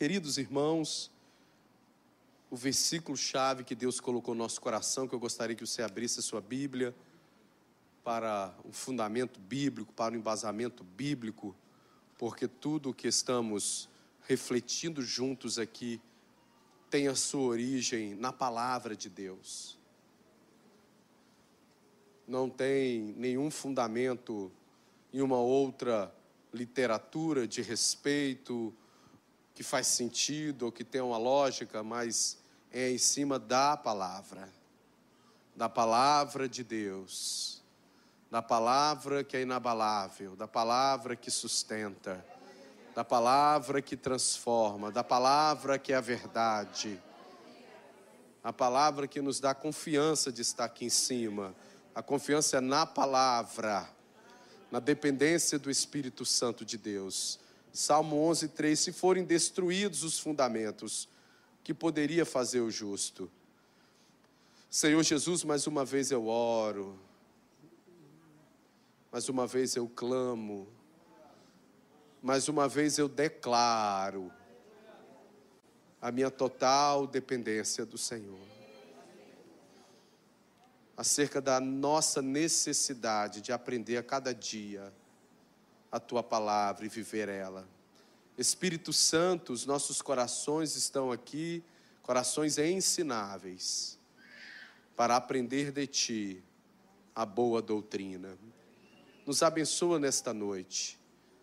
Queridos irmãos, o versículo-chave que Deus colocou no nosso coração, que eu gostaria que você abrisse a sua Bíblia para o fundamento bíblico, para o embasamento bíblico, porque tudo o que estamos refletindo juntos aqui tem a sua origem na palavra de Deus. Não tem nenhum fundamento em uma outra literatura de respeito que faz sentido ou que tem uma lógica, mas é em cima da palavra, da palavra de Deus, da palavra que é inabalável, da palavra que sustenta, da palavra que transforma, da palavra que é a verdade, a palavra que nos dá confiança de estar aqui em cima. A confiança é na palavra, na dependência do Espírito Santo de Deus. Salmo 11, 3: Se forem destruídos os fundamentos, que poderia fazer o justo? Senhor Jesus, mais uma vez eu oro, mais uma vez eu clamo, mais uma vez eu declaro a minha total dependência do Senhor. Acerca da nossa necessidade de aprender a cada dia a tua palavra e viver ela. Espírito Santo, os nossos corações estão aqui, corações ensináveis, para aprender de ti a boa doutrina. Nos abençoa nesta noite.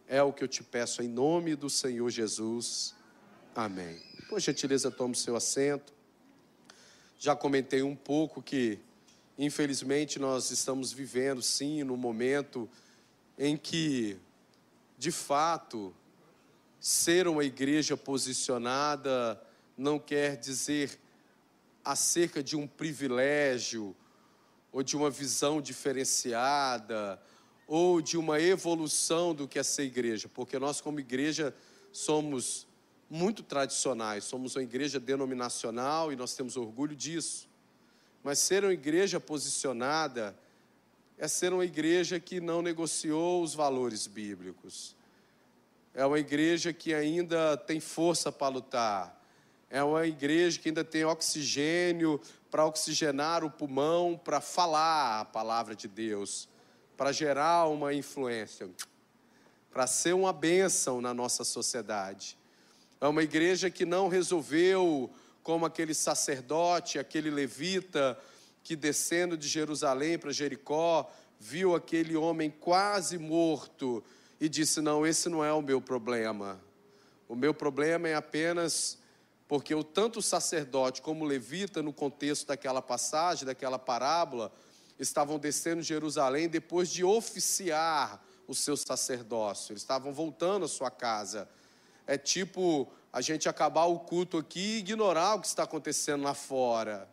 É o que eu te peço em nome do Senhor Jesus. Amém. Por gentileza, tome seu assento. Já comentei um pouco que, infelizmente, nós estamos vivendo, sim, num momento em que, de fato, ser uma igreja posicionada não quer dizer acerca de um privilégio ou de uma visão diferenciada ou de uma evolução do que é ser igreja, porque nós, como igreja, somos muito tradicionais, somos uma igreja denominacional e nós temos orgulho disso. Mas ser uma igreja posicionada é ser uma igreja que não negociou os valores bíblicos. É uma igreja que ainda tem força para lutar. É uma igreja que ainda tem oxigênio para oxigenar o pulmão, para falar a palavra de Deus para gerar uma influência, para ser uma bênção na nossa sociedade. É uma igreja que não resolveu, como aquele sacerdote, aquele levita, que descendo de Jerusalém para Jericó, viu aquele homem quase morto e disse: Não, esse não é o meu problema. O meu problema é apenas porque o tanto o sacerdote como o levita, no contexto daquela passagem, daquela parábola, estavam descendo Jerusalém depois de oficiar o seu sacerdócio. Eles estavam voltando à sua casa. É tipo a gente acabar o culto aqui e ignorar o que está acontecendo lá fora.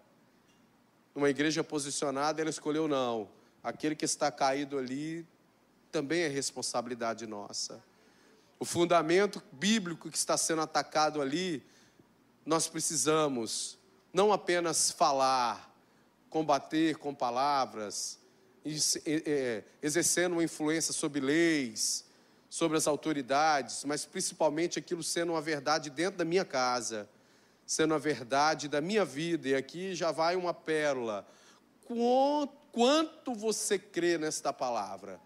Uma igreja posicionada, ela escolheu não. Aquele que está caído ali também é responsabilidade nossa. O fundamento bíblico que está sendo atacado ali, nós precisamos não apenas falar, combater com palavras, exercendo uma influência sobre leis, sobre as autoridades, mas principalmente aquilo sendo uma verdade dentro da minha casa, sendo a verdade da minha vida. E aqui já vai uma pérola. Quanto você crê nesta palavra?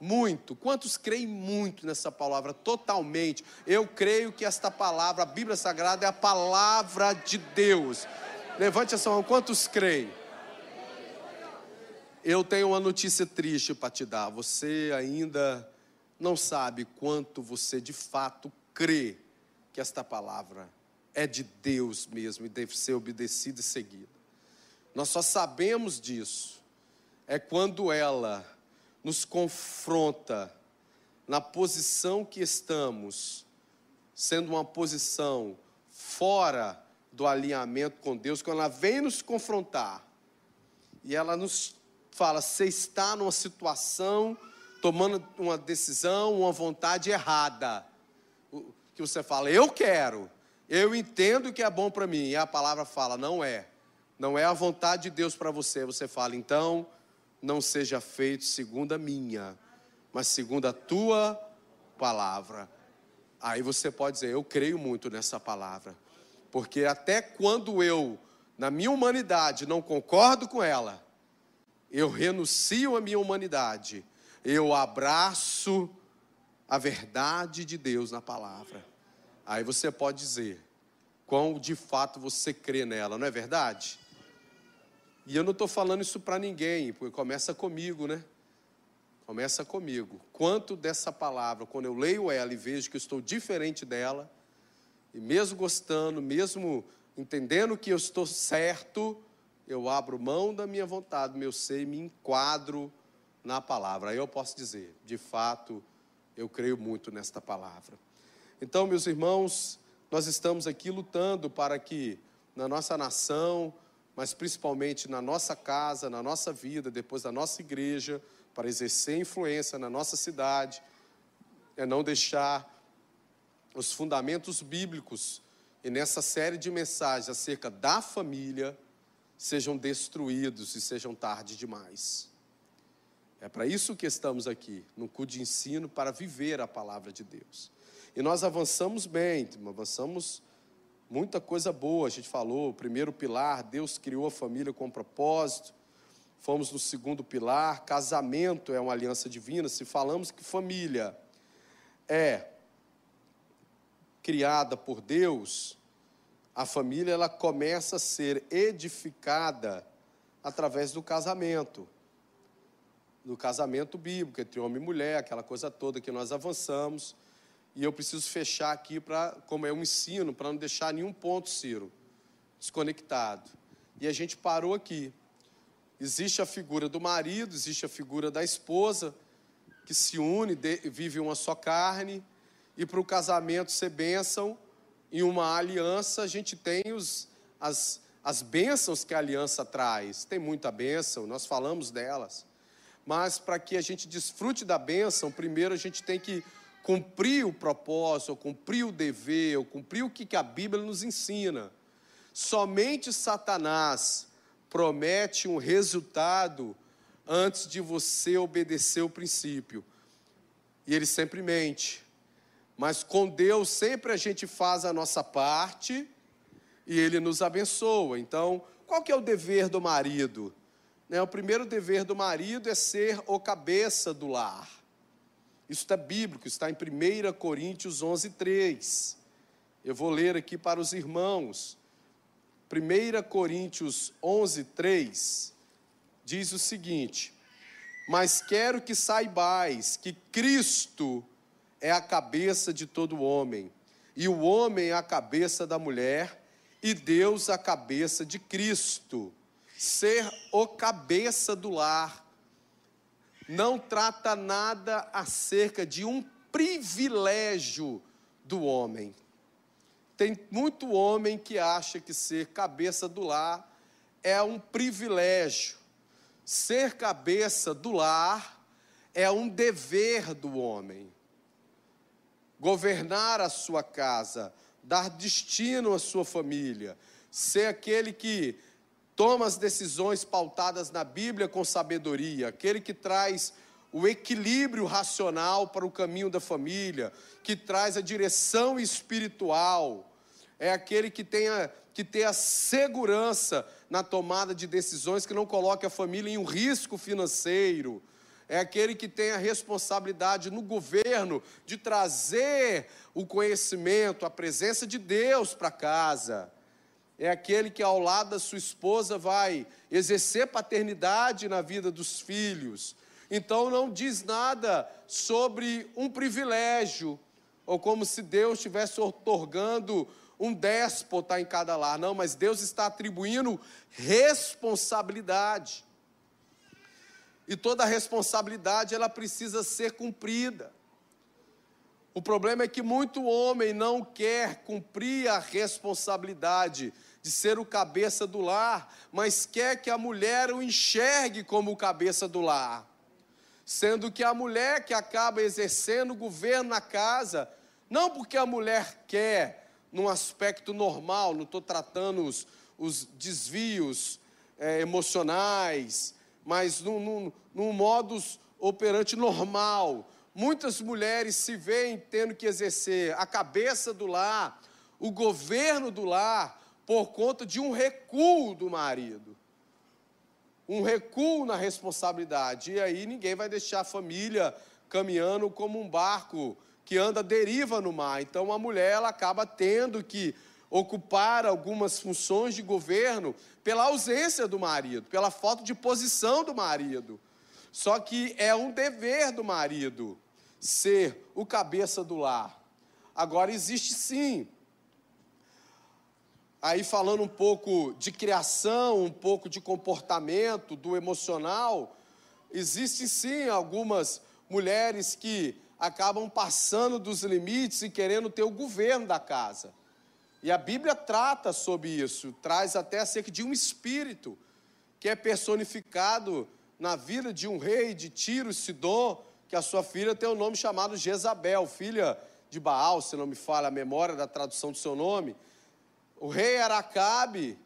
Muito. Quantos creem muito nessa palavra? Totalmente. Eu creio que esta palavra, a Bíblia Sagrada, é a palavra de Deus. Levante essa mão. Quantos creem? Eu tenho uma notícia triste para te dar. Você ainda não sabe quanto você de fato crê que esta palavra é de Deus mesmo e deve ser obedecida e seguida. Nós só sabemos disso é quando ela nos confronta na posição que estamos, sendo uma posição fora do alinhamento com Deus, quando ela vem nos confrontar e ela nos fala: você está numa situação, tomando uma decisão, uma vontade errada. Que você fala, eu quero, eu entendo que é bom para mim. E a palavra fala, não é. Não é a vontade de Deus para você. Você fala, então, não seja feito segundo a minha, mas segundo a tua palavra. Aí você pode dizer: Eu creio muito nessa palavra. Porque até quando eu, na minha humanidade, não concordo com ela, eu renuncio à minha humanidade, eu abraço a verdade de Deus na palavra. Aí você pode dizer quão de fato você crê nela, não é verdade? E eu não estou falando isso para ninguém, porque começa comigo, né? Começa comigo. Quanto dessa palavra, quando eu leio ela e vejo que estou diferente dela, e mesmo gostando, mesmo entendendo que eu estou certo, eu abro mão da minha vontade, meu ser e me enquadro na palavra. Aí eu posso dizer, de fato, eu creio muito nesta palavra. Então, meus irmãos, nós estamos aqui lutando para que na nossa nação, mas principalmente na nossa casa, na nossa vida, depois da nossa igreja, para exercer influência na nossa cidade, é não deixar os fundamentos bíblicos e nessa série de mensagens acerca da família sejam destruídos e sejam tarde demais. É para isso que estamos aqui, no culto de ensino, para viver a palavra de Deus. E nós avançamos bem, avançamos muita coisa boa. A gente falou, primeiro pilar, Deus criou a família com propósito. Fomos no segundo pilar, casamento é uma aliança divina. Se falamos que família é criada por Deus, a família ela começa a ser edificada através do casamento. Do casamento bíblico, entre homem e mulher, aquela coisa toda que nós avançamos. E eu preciso fechar aqui para, como é um ensino, para não deixar nenhum ponto, Ciro, desconectado. E a gente parou aqui. Existe a figura do marido, existe a figura da esposa, que se une, vive uma só carne, e para o casamento ser bênção, em uma aliança, a gente tem os, as, as bênçãos que a aliança traz. Tem muita bênção, nós falamos delas. Mas para que a gente desfrute da bênção, primeiro a gente tem que cumprir o propósito, ou cumprir o dever, ou cumprir o que, a Bíblia nos ensina. Somente Satanás promete um resultado antes de você obedecer o princípio. E ele sempre mente. Mas com Deus sempre a gente faz a nossa parte e ele nos abençoa. Então, qual que é o dever do marido? Né, o primeiro dever do marido é ser o cabeça do lar. Isso está bíblico, está em 1 Coríntios 11, 3. Eu vou ler aqui para os irmãos. 1 Coríntios 11, 3 diz o seguinte: Mas quero que saibais que Cristo é a cabeça de todo homem, e o homem é a cabeça da mulher, e Deus a cabeça de Cristo. Ser o cabeça do lar não trata nada acerca de um privilégio do homem. Tem muito homem que acha que ser cabeça do lar é um privilégio. Ser cabeça do lar é um dever do homem. Governar a sua casa, dar destino à sua família, ser aquele que toma as decisões pautadas na Bíblia com sabedoria, aquele que traz o equilíbrio racional para o caminho da família, que traz a direção espiritual é aquele que tenha que ter a segurança na tomada de decisões, que não coloque a família em um risco financeiro. É aquele que tem a responsabilidade no governo de trazer o conhecimento, a presença de Deus para casa. É aquele que ao lado da sua esposa vai exercer paternidade na vida dos filhos. Então não diz nada sobre um privilégio, ou como se Deus estivesse otorgando um déspota em cada lar, não, mas Deus está atribuindo responsabilidade. E toda responsabilidade ela precisa ser cumprida. O problema é que muito homem não quer cumprir a responsabilidade de ser o cabeça do lar, mas quer que a mulher o enxergue como o cabeça do lar. Sendo que a mulher que acaba exercendo o governo na casa, não porque a mulher quer, num aspecto normal, não estou tratando os, os desvios é, emocionais, mas num, num, num modus operante normal. muitas mulheres se veem tendo que exercer a cabeça do lar, o governo do lar, por conta de um recuo do marido. Um recuo na responsabilidade. E aí ninguém vai deixar a família caminhando como um barco que anda deriva no mar. Então a mulher ela acaba tendo que ocupar algumas funções de governo pela ausência do marido, pela falta de posição do marido. Só que é um dever do marido ser o cabeça do lar. Agora existe sim. Aí falando um pouco de criação, um pouco de comportamento, do emocional, existe sim algumas mulheres que acabam passando dos limites e querendo ter o governo da casa. E a Bíblia trata sobre isso, traz até acerca de um espírito que é personificado na vida de um rei de Tiro, Sidom, que a sua filha tem o um nome chamado Jezabel, filha de Baal, se não me falha a memória da tradução do seu nome. O rei era Acabe,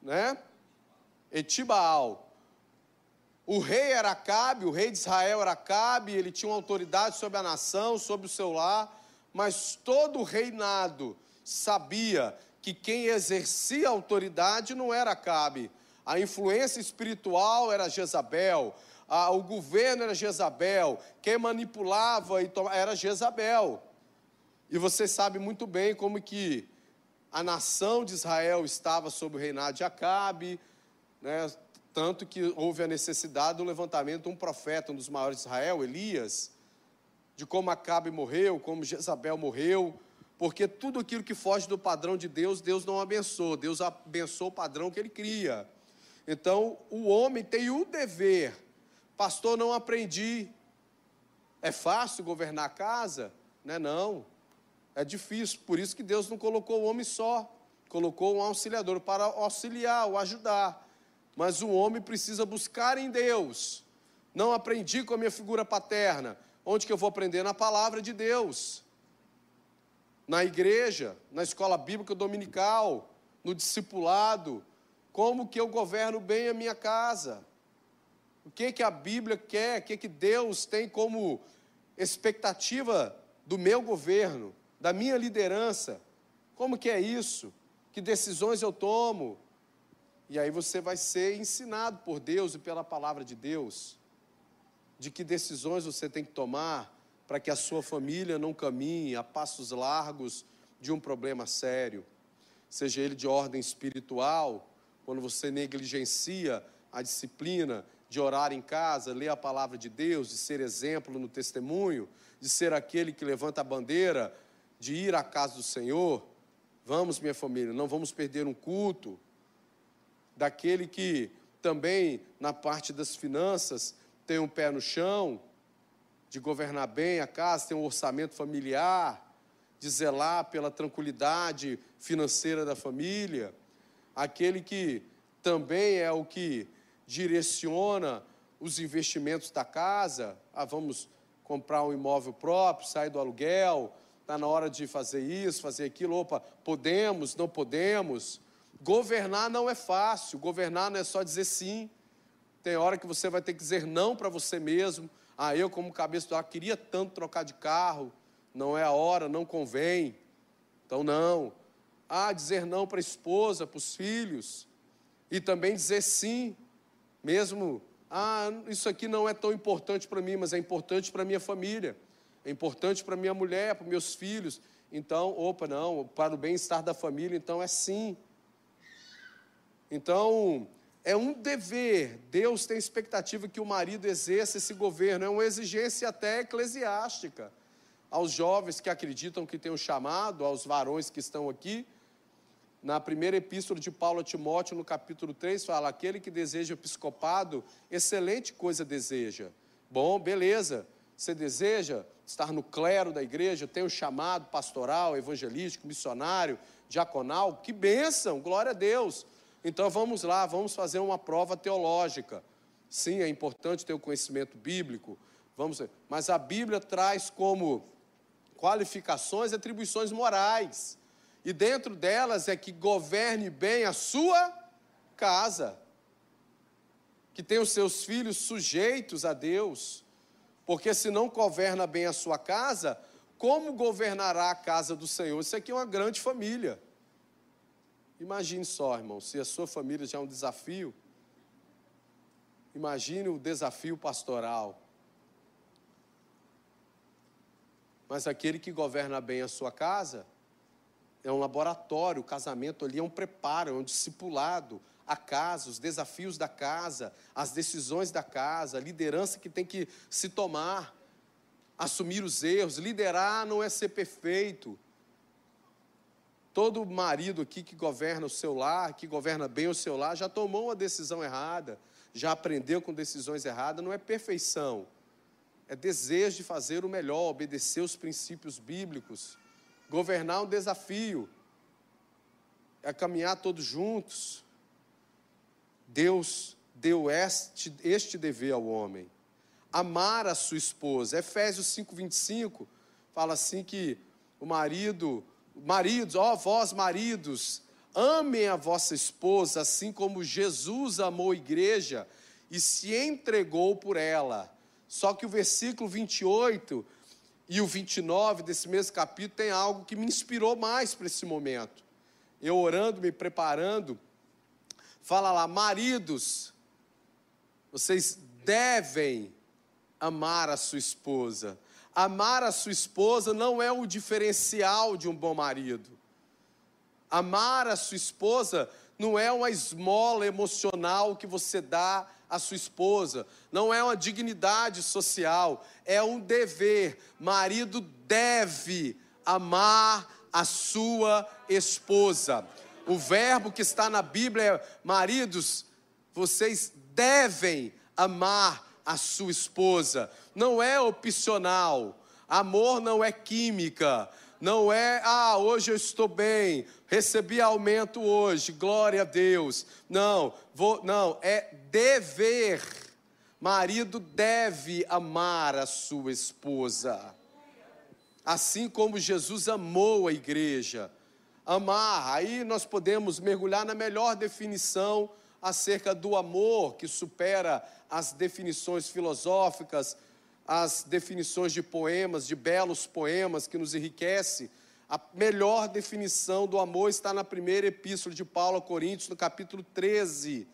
né? Etibaal. O rei era Acabe, o rei de Israel era Acabe, ele tinha uma autoridade sobre a nação, sobre o seu lar, mas todo o reinado sabia que quem exercia autoridade não era Acabe, a influência espiritual era Jezabel, a, o governo era Jezabel, quem manipulava era Jezabel. E você sabe muito bem como que a nação de Israel estava sob o reinado de Acabe, né? tanto que houve a necessidade do levantamento de um profeta, um dos maiores de Israel, Elias, de como Acabe morreu, como Jezabel morreu, porque tudo aquilo que foge do padrão de Deus, Deus não abençoa, Deus abençoa o padrão que ele cria. Então, o homem tem o dever, pastor, não aprendi. É fácil governar a casa? Não é não. É difícil, por isso que Deus não colocou o homem só, colocou um auxiliador para auxiliar, o ajudar. Mas o homem precisa buscar em Deus. Não aprendi com a minha figura paterna. Onde que eu vou aprender? Na palavra de Deus na igreja, na escola bíblica dominical, no discipulado, como que eu governo bem a minha casa? O que que a Bíblia quer? O que que Deus tem como expectativa do meu governo, da minha liderança? Como que é isso? Que decisões eu tomo? E aí você vai ser ensinado por Deus e pela palavra de Deus de que decisões você tem que tomar para que a sua família não caminhe a passos largos de um problema sério, seja ele de ordem espiritual, quando você negligencia a disciplina de orar em casa, ler a palavra de Deus, de ser exemplo no testemunho, de ser aquele que levanta a bandeira, de ir à casa do Senhor. Vamos, minha família, não vamos perder um culto. Daquele que também, na parte das finanças, tem um pé no chão, de governar bem a casa, ter um orçamento familiar, de zelar pela tranquilidade financeira da família, aquele que também é o que direciona os investimentos da casa, ah, vamos comprar um imóvel próprio, sair do aluguel, está na hora de fazer isso, fazer aquilo, opa, podemos, não podemos. Governar não é fácil, governar não é só dizer sim, tem hora que você vai ter que dizer não para você mesmo, ah, eu, como cabeça do ar, queria tanto trocar de carro, não é a hora, não convém. Então, não. Ah, dizer não para a esposa, para os filhos. E também dizer sim, mesmo. Ah, isso aqui não é tão importante para mim, mas é importante para a minha família. É importante para minha mulher, para meus filhos. Então, opa, não, para o bem-estar da família, então é sim. Então, é um dever. Deus tem expectativa que o marido exerça esse governo, é uma exigência até eclesiástica. Aos jovens que acreditam que tem um chamado, aos varões que estão aqui, na primeira epístola de Paulo a Timóteo, no capítulo 3, fala: aquele que deseja episcopado, excelente coisa deseja. Bom, beleza. Você deseja estar no clero da igreja, tem um chamado pastoral, evangelístico, missionário, diaconal, que bênção, glória a Deus. Então vamos lá, vamos fazer uma prova teológica. Sim, é importante ter o conhecimento bíblico, vamos, mas a Bíblia traz como qualificações e atribuições morais. E dentro delas é que governe bem a sua casa, que tenha os seus filhos sujeitos a Deus, Porque se não governa bem a sua casa, como governará a casa do Senhor? Isso aqui é uma grande família. Imagine só, irmão, se a sua família já é um desafio, imagine o desafio pastoral. Mas aquele que governa bem a sua casa é um laboratório, o casamento ali é um preparo, é um discipulado, a casa, os desafios da casa, as decisões da casa, a liderança que tem que se tomar, assumir os erros. Liderar não é ser perfeito. Todo marido aqui que governa o seu lar, que governa bem o seu lar, já tomou uma decisão errada, já aprendeu com decisões erradas, não é perfeição. É desejo de fazer o melhor, obedecer os princípios bíblicos. Governar é um desafio, é caminhar todos juntos. Deus deu este, este dever ao homem. Amar a sua esposa. Efésios 5,25 fala assim que o marido maridos, ó vós maridos, amem a vossa esposa, assim como Jesus amou a igreja e se entregou por ela. Só que o versículo 28 e o 29 desse mesmo capítulo tem algo que me inspirou mais para esse momento. Eu orando, me preparando, fala lá, maridos, vocês devem amar a sua esposa, Amar a sua esposa não é o diferencial de um bom marido. Amar a sua esposa não é uma esmola emocional que você dá à sua esposa, não é uma dignidade social, é um dever. Marido deve amar a sua esposa. O verbo que está na Bíblia é: maridos, vocês devem amar a sua esposa. Não é opcional. Amor não é química. Não é, ah, hoje eu estou bem, recebi aumento hoje, glória a Deus. Não, vou, não, é dever. Marido deve amar a sua esposa. Assim como Jesus amou a igreja. Amar, aí nós podemos mergulhar na melhor definição acerca do amor que supera as definições filosóficas, as definições de poemas, de belos poemas que nos enriquece. A melhor definição do amor está na primeira epístola de Paulo a Coríntios, no capítulo 13.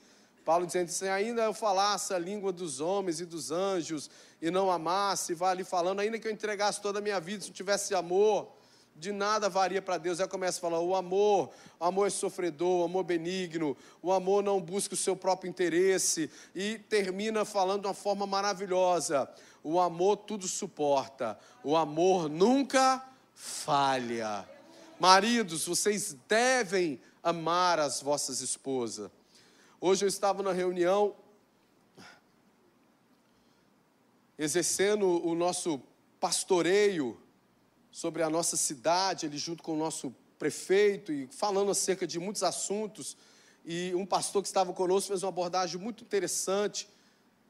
Paulo dizendo assim: ainda eu falasse a língua dos homens e dos anjos, e não amasse, vai ali falando, ainda que eu entregasse toda a minha vida, se não tivesse amor, de nada varia para Deus. Aí começa a falar: o amor, o amor é sofredor, o amor benigno, o amor não busca o seu próprio interesse, e termina falando de uma forma maravilhosa: o amor tudo suporta, o amor nunca falha. Maridos, vocês devem amar as vossas esposas. Hoje eu estava na reunião, exercendo o nosso pastoreio sobre a nossa cidade, ele junto com o nosso prefeito e falando acerca de muitos assuntos. E um pastor que estava conosco fez uma abordagem muito interessante.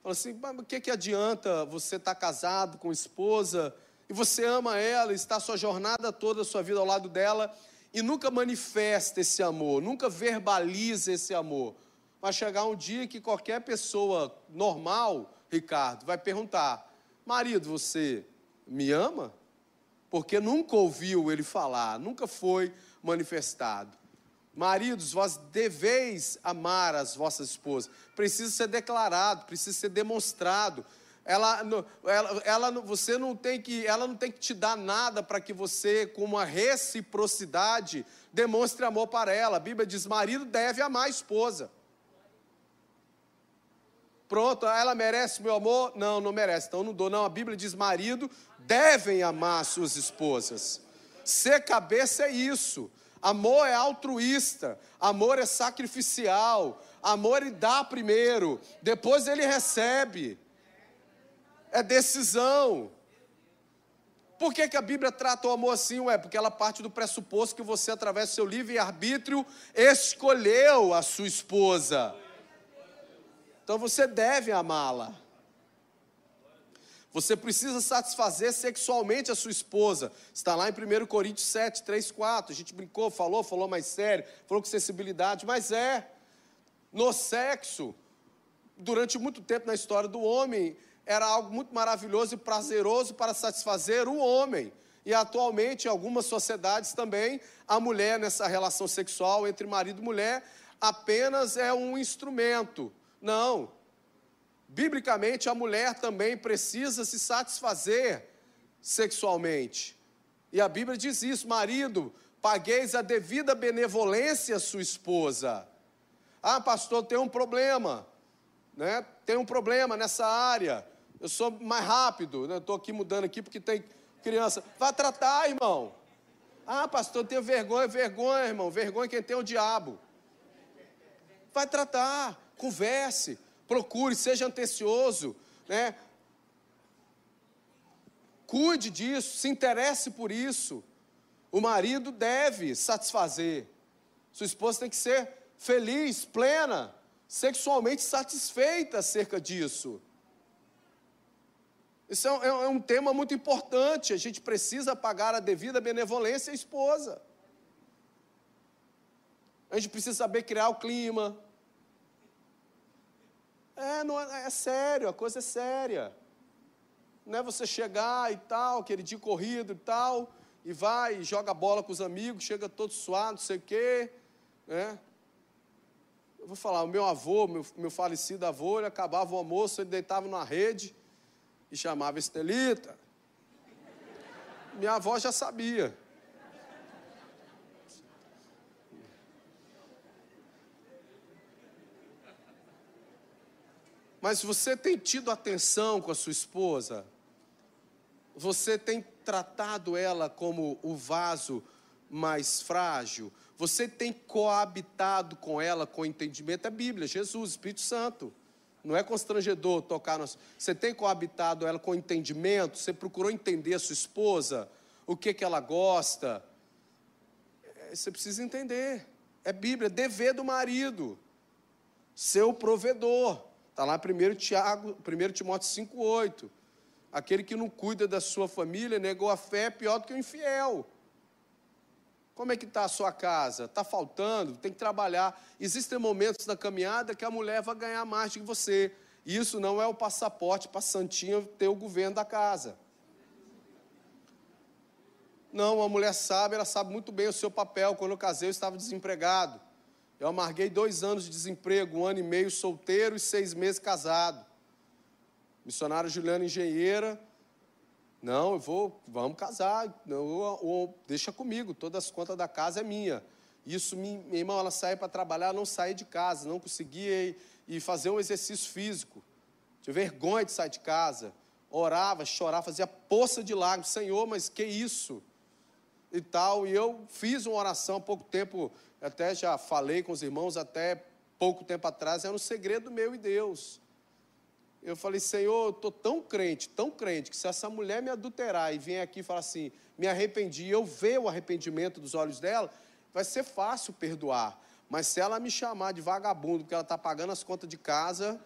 Falou assim: mas o que, que adianta você estar tá casado com esposa e você ama ela, está a sua jornada toda, a sua vida ao lado dela e nunca manifesta esse amor, nunca verbaliza esse amor. Vai chegar um dia que qualquer pessoa normal, Ricardo, vai perguntar: marido, você me ama? Porque nunca ouviu ele falar, nunca foi manifestado. Maridos, vós deveis amar as vossas esposas. Precisa ser declarado, precisa ser demonstrado. Ela, ela, ela, você não tem que, ela não tem que te dar nada para que você, com uma reciprocidade, demonstre amor para ela. A Bíblia diz: marido deve amar a esposa. Pronto, ela merece meu amor? Não, não merece. Então não dou. Não, a Bíblia diz: marido devem amar suas esposas. Ser cabeça é isso. Amor é altruísta, amor é sacrificial, amor ele dá primeiro, depois ele recebe. É decisão. Por que, que a Bíblia trata o amor assim? Ué, porque ela parte do pressuposto que você, através do seu livre-arbítrio, escolheu a sua esposa. Então você deve amá-la. Você precisa satisfazer sexualmente a sua esposa. Está lá em 1 Coríntios 7, 3, 4. A gente brincou, falou, falou mais sério, falou com sensibilidade, mas é. No sexo, durante muito tempo na história do homem, era algo muito maravilhoso e prazeroso para satisfazer o homem. E atualmente, em algumas sociedades também, a mulher nessa relação sexual entre marido e mulher apenas é um instrumento. Não. Biblicamente, a mulher também precisa se satisfazer sexualmente. E a Bíblia diz isso: marido, pagueis a devida benevolência à sua esposa. Ah, pastor, tem um problema, né? Tem um problema nessa área. Eu sou mais rápido, né? Estou aqui mudando aqui porque tem criança. Vá tratar, irmão. Ah, pastor, tenho vergonha, vergonha, irmão. Vergonha quem tem o diabo. Vai tratar, converse, procure, seja antecioso, né? Cuide disso, se interesse por isso. O marido deve satisfazer. Sua esposa tem que ser feliz, plena, sexualmente satisfeita acerca disso. Isso é um, é um, tema muito importante. A gente precisa pagar a devida benevolência à esposa. A gente precisa saber criar o clima. É, não é, é sério, a coisa é séria. Não é você chegar e tal, aquele dia corrido e tal, e vai e joga bola com os amigos, chega todo suado, não sei o quê. Né? Eu vou falar, o meu avô, meu, meu falecido avô, ele acabava o almoço, ele deitava numa rede e chamava Estelita. Minha avó já sabia. Mas você tem tido atenção com a sua esposa? Você tem tratado ela como o vaso mais frágil? Você tem coabitado com ela com entendimento? É Bíblia, Jesus, Espírito Santo. Não é constrangedor tocar. No... Você tem coabitado ela com entendimento? Você procurou entender a sua esposa? O que, que ela gosta? É, você precisa entender. É Bíblia, dever do marido. Seu provedor. Está lá 1, Tiago, 1 Timóteo 5,8. Aquele que não cuida da sua família, negou a fé, é pior do que o infiel. Como é que está a sua casa? Está faltando? Tem que trabalhar. Existem momentos na caminhada que a mulher vai ganhar mais do que você. Isso não é o passaporte para Santinha ter o governo da casa. Não, a mulher sabe, ela sabe muito bem o seu papel. Quando eu casei, eu estava desempregado. Eu amarguei dois anos de desemprego, um ano e meio solteiro e seis meses casado. Missionária Juliana engenheira. Não, eu vou, vamos casar. Não, deixa comigo, todas as contas da casa é minha. Isso, minha irmã, ela saía para trabalhar, não saía de casa, não conseguia ir, ir fazer um exercício físico. Tinha vergonha de sair de casa. Orava, chorava, fazia poça de lágrimas. Senhor, mas que isso? E tal. E eu fiz uma oração há pouco tempo até já falei com os irmãos até pouco tempo atrás, era um segredo meu e Deus. Eu falei, Senhor, eu estou tão crente, tão crente, que se essa mulher me adulterar e vier aqui e falar assim, me arrependi, eu ver o arrependimento dos olhos dela, vai ser fácil perdoar. Mas se ela me chamar de vagabundo, porque ela está pagando as contas de casa,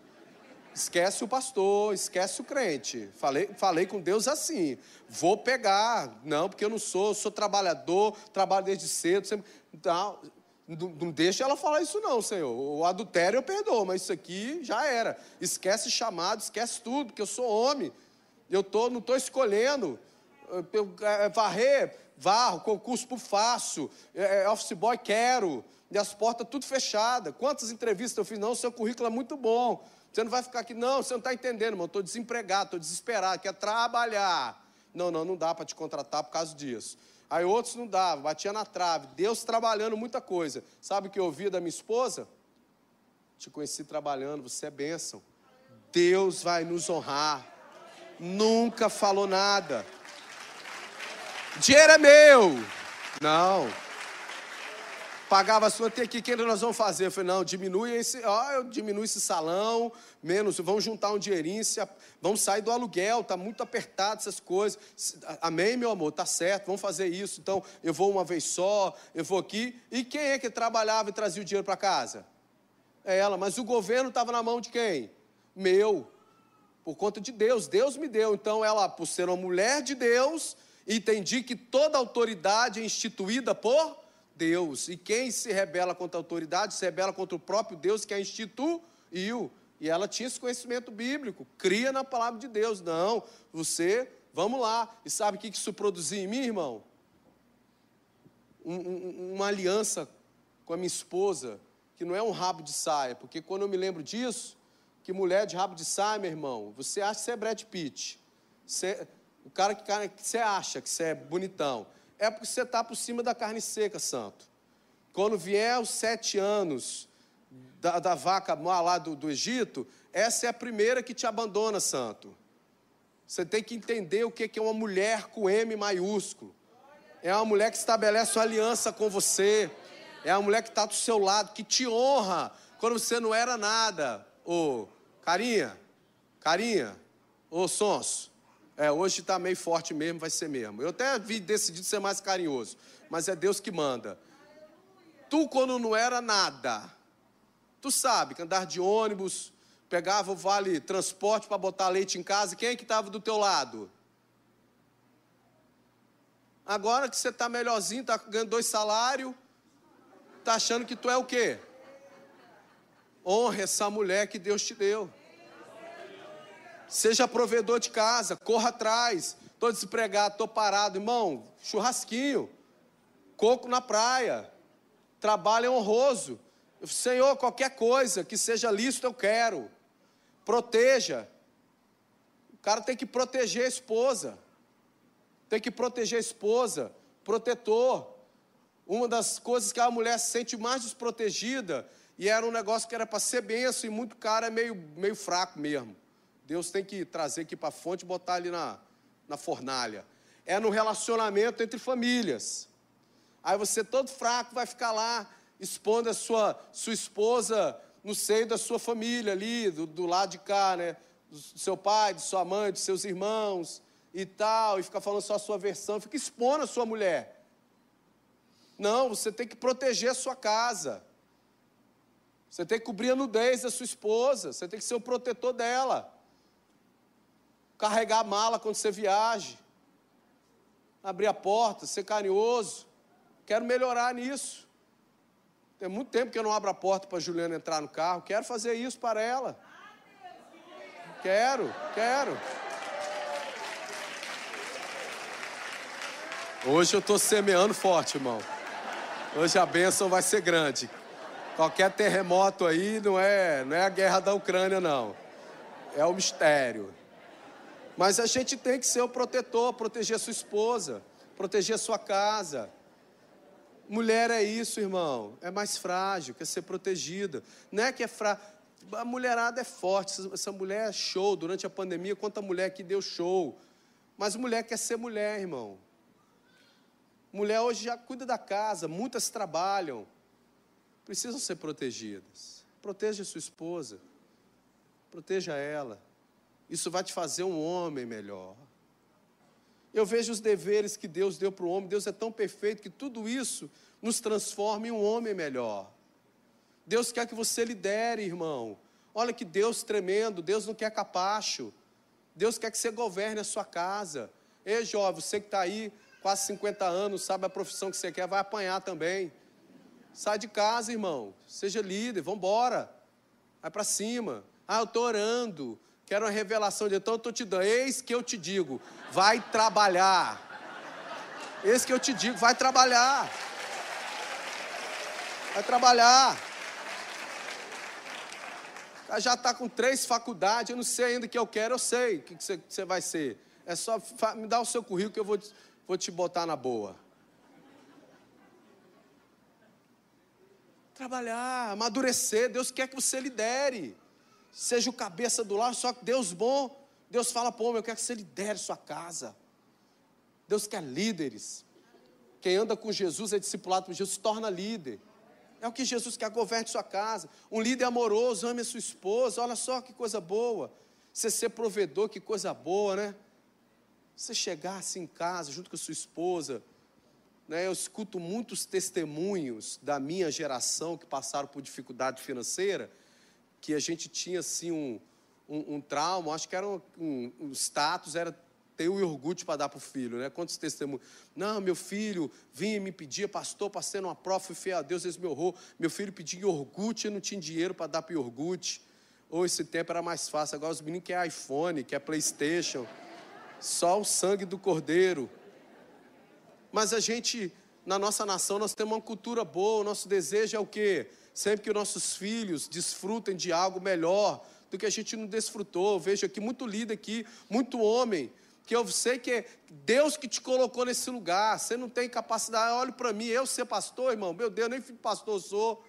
esquece o pastor, esquece o crente. Falei, falei com Deus assim: vou pegar, não, porque eu não sou, sou trabalhador, trabalho desde cedo. Sempre, não, não, deixa ela falar isso, não, Senhor. O adultério eu perdoo, mas isso aqui já era. Esquece chamado, esquece tudo, porque eu sou homem. Eu tô, não estou escolhendo. Eu, é, varrer, varro, concurso por faço. É, office boy, quero. E as portas tudo fechadas. Quantas entrevistas eu fiz? Não, seu currículo é muito bom. Você não vai ficar aqui, não, você não está entendendo, irmão. Estou desempregado, estou desesperado, quer trabalhar. Não, não, não dá para te contratar por causa disso. Aí outros não davam, batia na trave. Deus trabalhando muita coisa. Sabe o que eu ouvia da minha esposa? Te conheci trabalhando, você é bênção. Deus vai nos honrar. Nunca falou nada. Dinheiro é meu. Não pagava a sua, tem aqui, o que nós vamos fazer? Eu falei, não, diminui esse, ó, eu diminuo esse salão, menos, vamos juntar um dinheirinho, se, vamos sair do aluguel, está muito apertado essas coisas. Amém, meu amor, tá certo, vamos fazer isso. Então, eu vou uma vez só, eu vou aqui. E quem é que trabalhava e trazia o dinheiro para casa? É ela, mas o governo estava na mão de quem? Meu. Por conta de Deus, Deus me deu. Então, ela, por ser uma mulher de Deus, entendi que toda autoridade é instituída por Deus. E quem se rebela contra a autoridade se rebela contra o próprio Deus que a instituiu. E ela tinha esse conhecimento bíblico, cria na palavra de Deus. Não, você, vamos lá. E sabe o que isso produzia em mim, irmão? Um, um, uma aliança com a minha esposa, que não é um rabo de saia, porque quando eu me lembro disso, que mulher de rabo de saia, meu irmão, você acha que você é Brad Pitt. Você, o cara que, cara que você acha que você é bonitão. É porque você está por cima da carne seca, santo. Quando vier os sete anos da, da vaca lá do, do Egito, essa é a primeira que te abandona, santo. Você tem que entender o que é uma mulher com M maiúsculo. É uma mulher que estabelece uma aliança com você. É uma mulher que está do seu lado, que te honra quando você não era nada. Ô, carinha, carinha, ô sonso. É, hoje está meio forte mesmo, vai ser mesmo. Eu até vi decidido ser mais carinhoso, mas é Deus que manda. Tu, quando não era nada, Tu sabe que andar de ônibus, pegava o vale transporte para botar leite em casa, quem é que estava do teu lado? Agora que você está melhorzinho, está ganhando dois salários, está achando que tu é o quê? Honre essa mulher que Deus te deu. Seja provedor de casa, corra atrás. Estou desempregado, estou parado, irmão. Churrasquinho, coco na praia. Trabalho é honroso. Senhor, qualquer coisa que seja lícito eu quero. Proteja. O cara tem que proteger a esposa. Tem que proteger a esposa. Protetor. Uma das coisas que a mulher se sente mais desprotegida, e era um negócio que era para ser benção, e muito cara é meio, meio fraco mesmo. Deus tem que trazer aqui para a fonte e botar ali na, na fornalha. É no relacionamento entre famílias. Aí você todo fraco vai ficar lá expondo a sua, sua esposa no seio da sua família ali, do, do lado de cá, né? Do seu pai, de sua mãe, dos seus irmãos e tal, e fica falando só a sua versão, fica expondo a sua mulher. Não, você tem que proteger a sua casa. Você tem que cobrir a nudez da sua esposa, você tem que ser o protetor dela. Carregar a mala quando você viaja. Abrir a porta, ser carinhoso. Quero melhorar nisso. Tem muito tempo que eu não abro a porta para Juliana entrar no carro. Quero fazer isso para ela. Quero, quero. Hoje eu estou semeando forte, irmão. Hoje a bênção vai ser grande. Qualquer terremoto aí não é, não é a guerra da Ucrânia, não. É o mistério. Mas a gente tem que ser o protetor, proteger a sua esposa, proteger a sua casa. Mulher é isso, irmão. É mais frágil, quer ser protegida. Não é que é frágil. A mulherada é forte. Essa mulher é show. Durante a pandemia, quanta mulher que deu show. Mas mulher quer ser mulher, irmão. Mulher hoje já cuida da casa, muitas trabalham. Precisam ser protegidas. Proteja sua esposa. Proteja ela. Isso vai te fazer um homem melhor. Eu vejo os deveres que Deus deu para o homem. Deus é tão perfeito que tudo isso nos transforma em um homem melhor. Deus quer que você lidere, irmão. Olha que Deus tremendo. Deus não quer capacho. Deus quer que você governe a sua casa. Ei, jovem, você que está aí, quase 50 anos, sabe a profissão que você quer, vai apanhar também. Sai de casa, irmão. Seja líder, vamos embora. Vai para cima. Ah, eu estou orando. Quero uma revelação de então eu te dando. Eis que eu te digo, vai trabalhar. Eis que eu te digo, vai trabalhar. Vai trabalhar. Já está com três faculdades, eu não sei ainda o que eu quero, eu sei o que você, você vai ser. É só me dar o seu currículo que eu vou, vou te botar na boa. Trabalhar, amadurecer, Deus quer que você lidere seja o cabeça do lar, só que Deus bom, Deus fala homem, eu quero que você lidere sua casa. Deus quer líderes. Quem anda com Jesus é discipulado por Jesus, se torna líder. É o que Jesus quer, governe sua casa. Um líder amoroso, ame a sua esposa, olha só que coisa boa. Você ser provedor, que coisa boa, né? Você chegar assim em casa, junto com a sua esposa. Né? Eu escuto muitos testemunhos da minha geração que passaram por dificuldade financeira que a gente tinha assim um, um, um trauma, acho que era um, um, status, era ter o iogurte para dar para o filho, né? Quantos testemunhos? Não, meu filho vinha e me pedia, pastor, passei numa prova, fui fiel a Deus, eles me honrou. Meu filho pedia iogurte e não tinha dinheiro para dar para iogurte. Ou esse tempo era mais fácil. Agora os meninos querem iPhone, quer Playstation. Só o sangue do cordeiro. Mas a gente, na nossa nação, nós temos uma cultura boa. O nosso desejo é o quê? Sempre que nossos filhos desfrutem de algo melhor do que a gente não desfrutou. Eu vejo aqui muito líder aqui, muito homem que eu sei que é Deus que te colocou nesse lugar, você não tem capacidade, olhe para mim, eu ser pastor, irmão, meu Deus, nem filho pastor sou,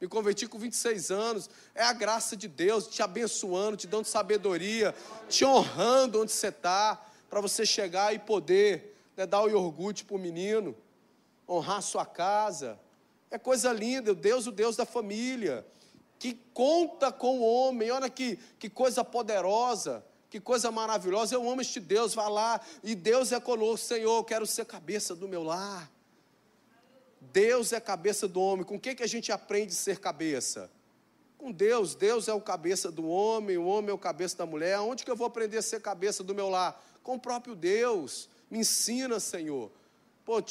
me converti com 26 anos, é a graça de Deus te abençoando, te dando sabedoria, te honrando onde você está, para você chegar e poder né, dar o iogurte para o menino, honrar a sua casa, é coisa linda, Deus, o Deus da família, que conta com o homem, olha que, que coisa poderosa, que coisa maravilhosa, eu amo este Deus, vá lá, e Deus é conosco, Senhor, eu quero ser cabeça do meu lar. Deus é cabeça do homem, com o que, que a gente aprende a ser cabeça? Com Deus, Deus é o cabeça do homem, o homem é o cabeça da mulher, onde que eu vou aprender a ser cabeça do meu lar? Com o próprio Deus, me ensina, Senhor, Pô,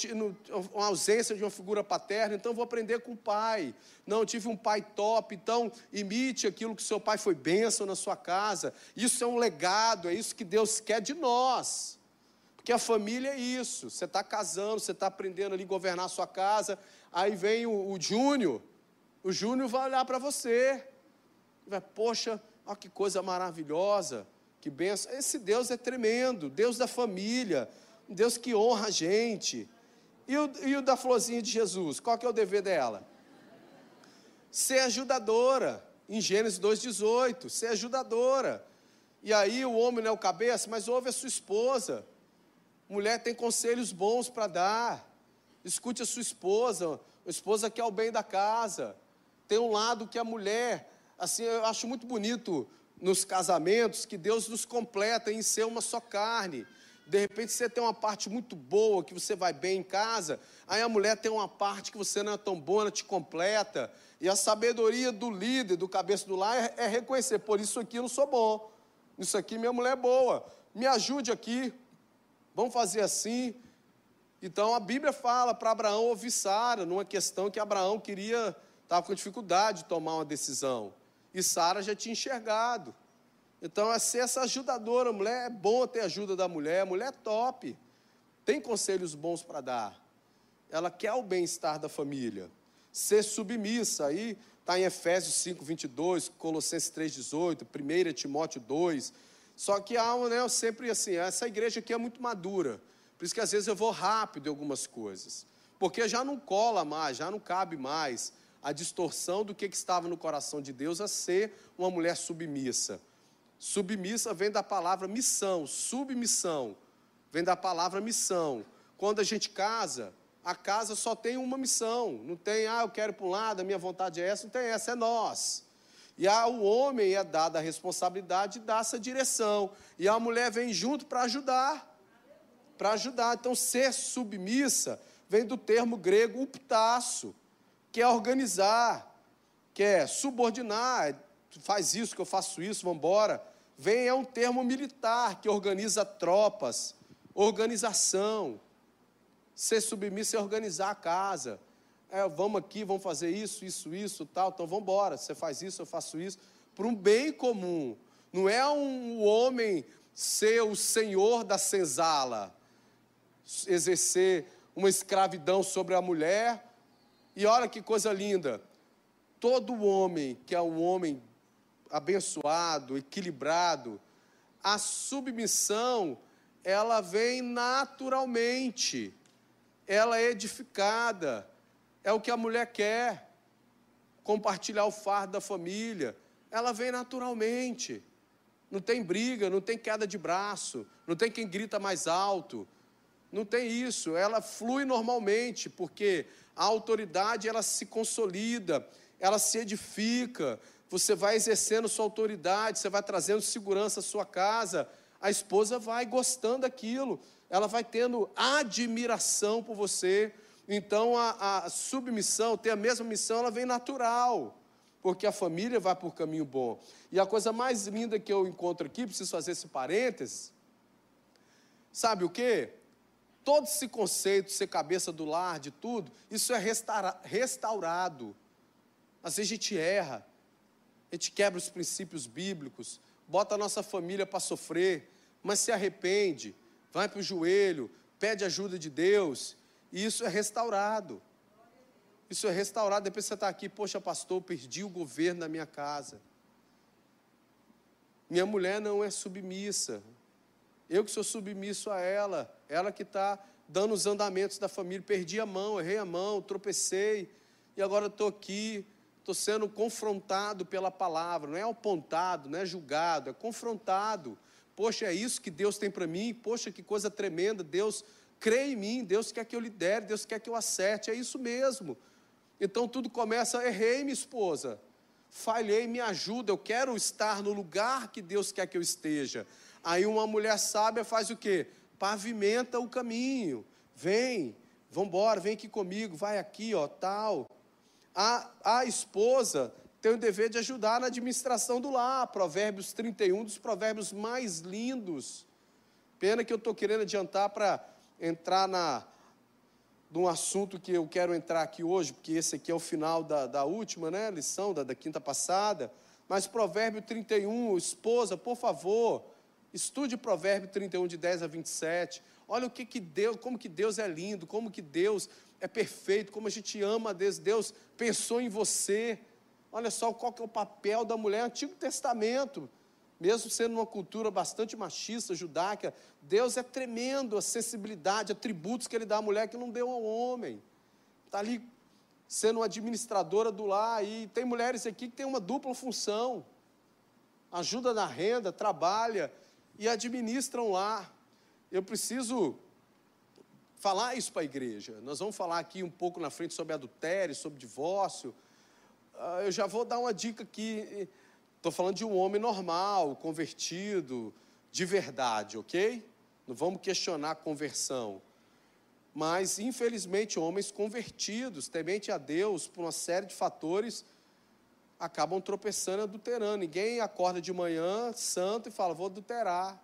uma ausência de uma figura paterna, então vou aprender com o pai. Não, tive um pai top, então imite aquilo que seu pai foi bênção na sua casa. Isso é um legado, é isso que Deus quer de nós. Porque a família é isso. Você está casando, você está aprendendo ali a governar a sua casa. Aí vem o, o Júnior. O Júnior vai olhar para você. Vai, poxa, olha que coisa maravilhosa. Que benção. Esse Deus é tremendo. Deus da família Deus que honra a gente. E o, e o da florzinha de Jesus, qual que é o dever dela? Ser ajudadora, em Gênesis 2,18, ser ajudadora. E aí o homem não é o cabeça, mas ouve a sua esposa. Mulher tem conselhos bons para dar. Escute a sua esposa, a esposa quer o bem da casa. Tem um lado que a mulher, assim, eu acho muito bonito nos casamentos que Deus nos completa em ser uma só carne. De repente você tem uma parte muito boa, que você vai bem em casa, aí a mulher tem uma parte que você não é tão boa, ela te completa. E a sabedoria do líder, do cabeça do lar, é, é reconhecer: por isso aqui eu não sou bom, isso aqui minha mulher é boa, me ajude aqui, vamos fazer assim. Então a Bíblia fala para Abraão ouvir Sara, numa questão que Abraão queria, estava com dificuldade de tomar uma decisão. E Sara já tinha enxergado. Então, é ser essa ajudadora, mulher, é bom ter ajuda da mulher, mulher é top, tem conselhos bons para dar, ela quer o bem-estar da família. Ser submissa, aí está em Efésios 5, 22, Colossenses 3, 18, 1 Timóteo 2. Só que há, né, sempre assim, essa igreja aqui é muito madura, por isso que às vezes eu vou rápido em algumas coisas, porque já não cola mais, já não cabe mais a distorção do que, que estava no coração de Deus a ser uma mulher submissa. Submissa vem da palavra missão, submissão vem da palavra missão. Quando a gente casa, a casa só tem uma missão, não tem, ah, eu quero para um lado, a minha vontade é essa, não tem essa, é nós. E ao homem é dada a responsabilidade de dar essa direção, e a mulher vem junto para ajudar, para ajudar. Então, ser submissa vem do termo grego uptaço, que é organizar, que é subordinar, faz isso, que eu faço isso, vamos embora. Vem é um termo militar que organiza tropas, organização. Ser submisso é organizar a casa. É, vamos aqui, vamos fazer isso, isso, isso, tal. Então vamos embora. Você faz isso, eu faço isso. Para um bem comum. Não é um homem ser o senhor da senzala, exercer uma escravidão sobre a mulher. E olha que coisa linda. Todo homem que é um homem abençoado, equilibrado, a submissão, ela vem naturalmente, ela é edificada, é o que a mulher quer, compartilhar o fardo da família, ela vem naturalmente, não tem briga, não tem queda de braço, não tem quem grita mais alto, não tem isso, ela flui normalmente, porque a autoridade ela se consolida, ela se edifica, você vai exercendo sua autoridade, você vai trazendo segurança à sua casa, a esposa vai gostando daquilo, ela vai tendo admiração por você. Então a, a submissão, ter a mesma missão, ela vem natural, porque a família vai por caminho bom. E a coisa mais linda que eu encontro aqui, preciso fazer esse parênteses, sabe o que? Todo esse conceito, ser cabeça do lar, de tudo, isso é restaura, restaurado. Às vezes a gente erra, a gente quebra os princípios bíblicos, bota a nossa família para sofrer, mas se arrepende, vai para o joelho, pede ajuda de Deus, e isso é restaurado. Isso é restaurado. Depois você está aqui, poxa, pastor, perdi o governo da minha casa. Minha mulher não é submissa. Eu que sou submisso a ela. Ela que está dando os andamentos da família. Perdi a mão, errei a mão, tropecei. E agora estou aqui, estou sendo confrontado pela palavra. Não é apontado, não é julgado, é confrontado. Poxa, é isso que Deus tem para mim? Poxa, que coisa tremenda. Deus crê em mim, Deus quer que eu lidere, Deus quer que eu acerte. É isso mesmo. Então tudo começa, errei, minha esposa. Falhei, me ajuda, eu quero estar no lugar que Deus quer que eu esteja. Aí uma mulher sábia faz o quê? Pavimenta o caminho. Vem, vamos embora, vem aqui comigo, vai aqui, ó, tal. A, a esposa tem o dever de ajudar na administração do lar. Provérbios 31, dos provérbios mais lindos. Pena que eu estou querendo adiantar para entrar na, num assunto que eu quero entrar aqui hoje, porque esse aqui é o final da, da última né, lição, da, da quinta passada. Mas Provérbio 31, esposa, por favor, estude Provérbio 31, de 10 a 27. Olha o que, que Deus, como que Deus é lindo, como que Deus é perfeito, como a gente ama a Deus. Deus pensou em você. Olha só qual que é o papel da mulher no Antigo Testamento. Mesmo sendo uma cultura bastante machista, judaica, Deus é tremendo a sensibilidade, atributos que Ele dá à mulher que não deu ao homem. Está ali sendo uma administradora do lar, e tem mulheres aqui que têm uma dupla função: ajuda na renda, trabalha e administram lá. Eu preciso falar isso para a igreja. Nós vamos falar aqui um pouco na frente sobre adultério, sobre divórcio. Ah, eu já vou dar uma dica aqui. Estou falando de um homem normal, convertido, de verdade, ok? Não vamos questionar a conversão. Mas, infelizmente, homens convertidos, temente a Deus, por uma série de fatores, acabam tropeçando e adulterando. Ninguém acorda de manhã santo e fala, vou adulterar.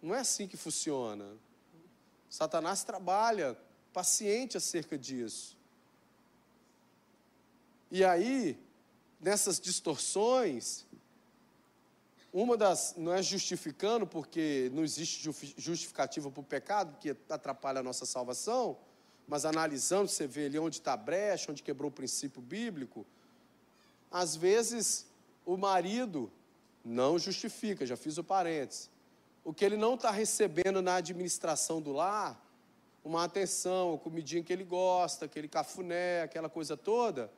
Não é assim que funciona. Satanás trabalha paciente acerca disso. E aí, nessas distorções, uma das, não é justificando, porque não existe justificativa para o pecado, que atrapalha a nossa salvação, mas analisando, você vê ali onde está a brecha, onde quebrou o princípio bíblico. Às vezes, o marido não justifica, já fiz o parênteses. O que ele não está recebendo na administração do lar, uma atenção, a comidinha que ele gosta, aquele cafuné, aquela coisa toda,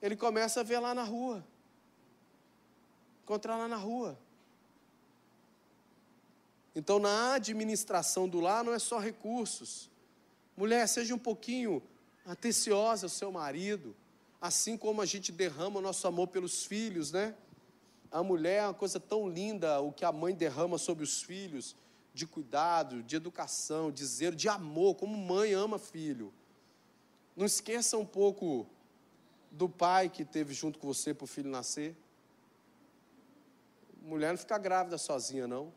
ele começa a ver lá na rua. Encontrar lá na rua. Então, na administração do lar não é só recursos. Mulher, seja um pouquinho atenciosa ao seu marido, assim como a gente derrama o nosso amor pelos filhos, né? A mulher é uma coisa tão linda, o que a mãe derrama sobre os filhos, de cuidado, de educação, de zelo, de amor, como mãe ama filho. Não esqueça um pouco do pai que teve junto com você para o filho nascer. Mulher não fica grávida sozinha, não.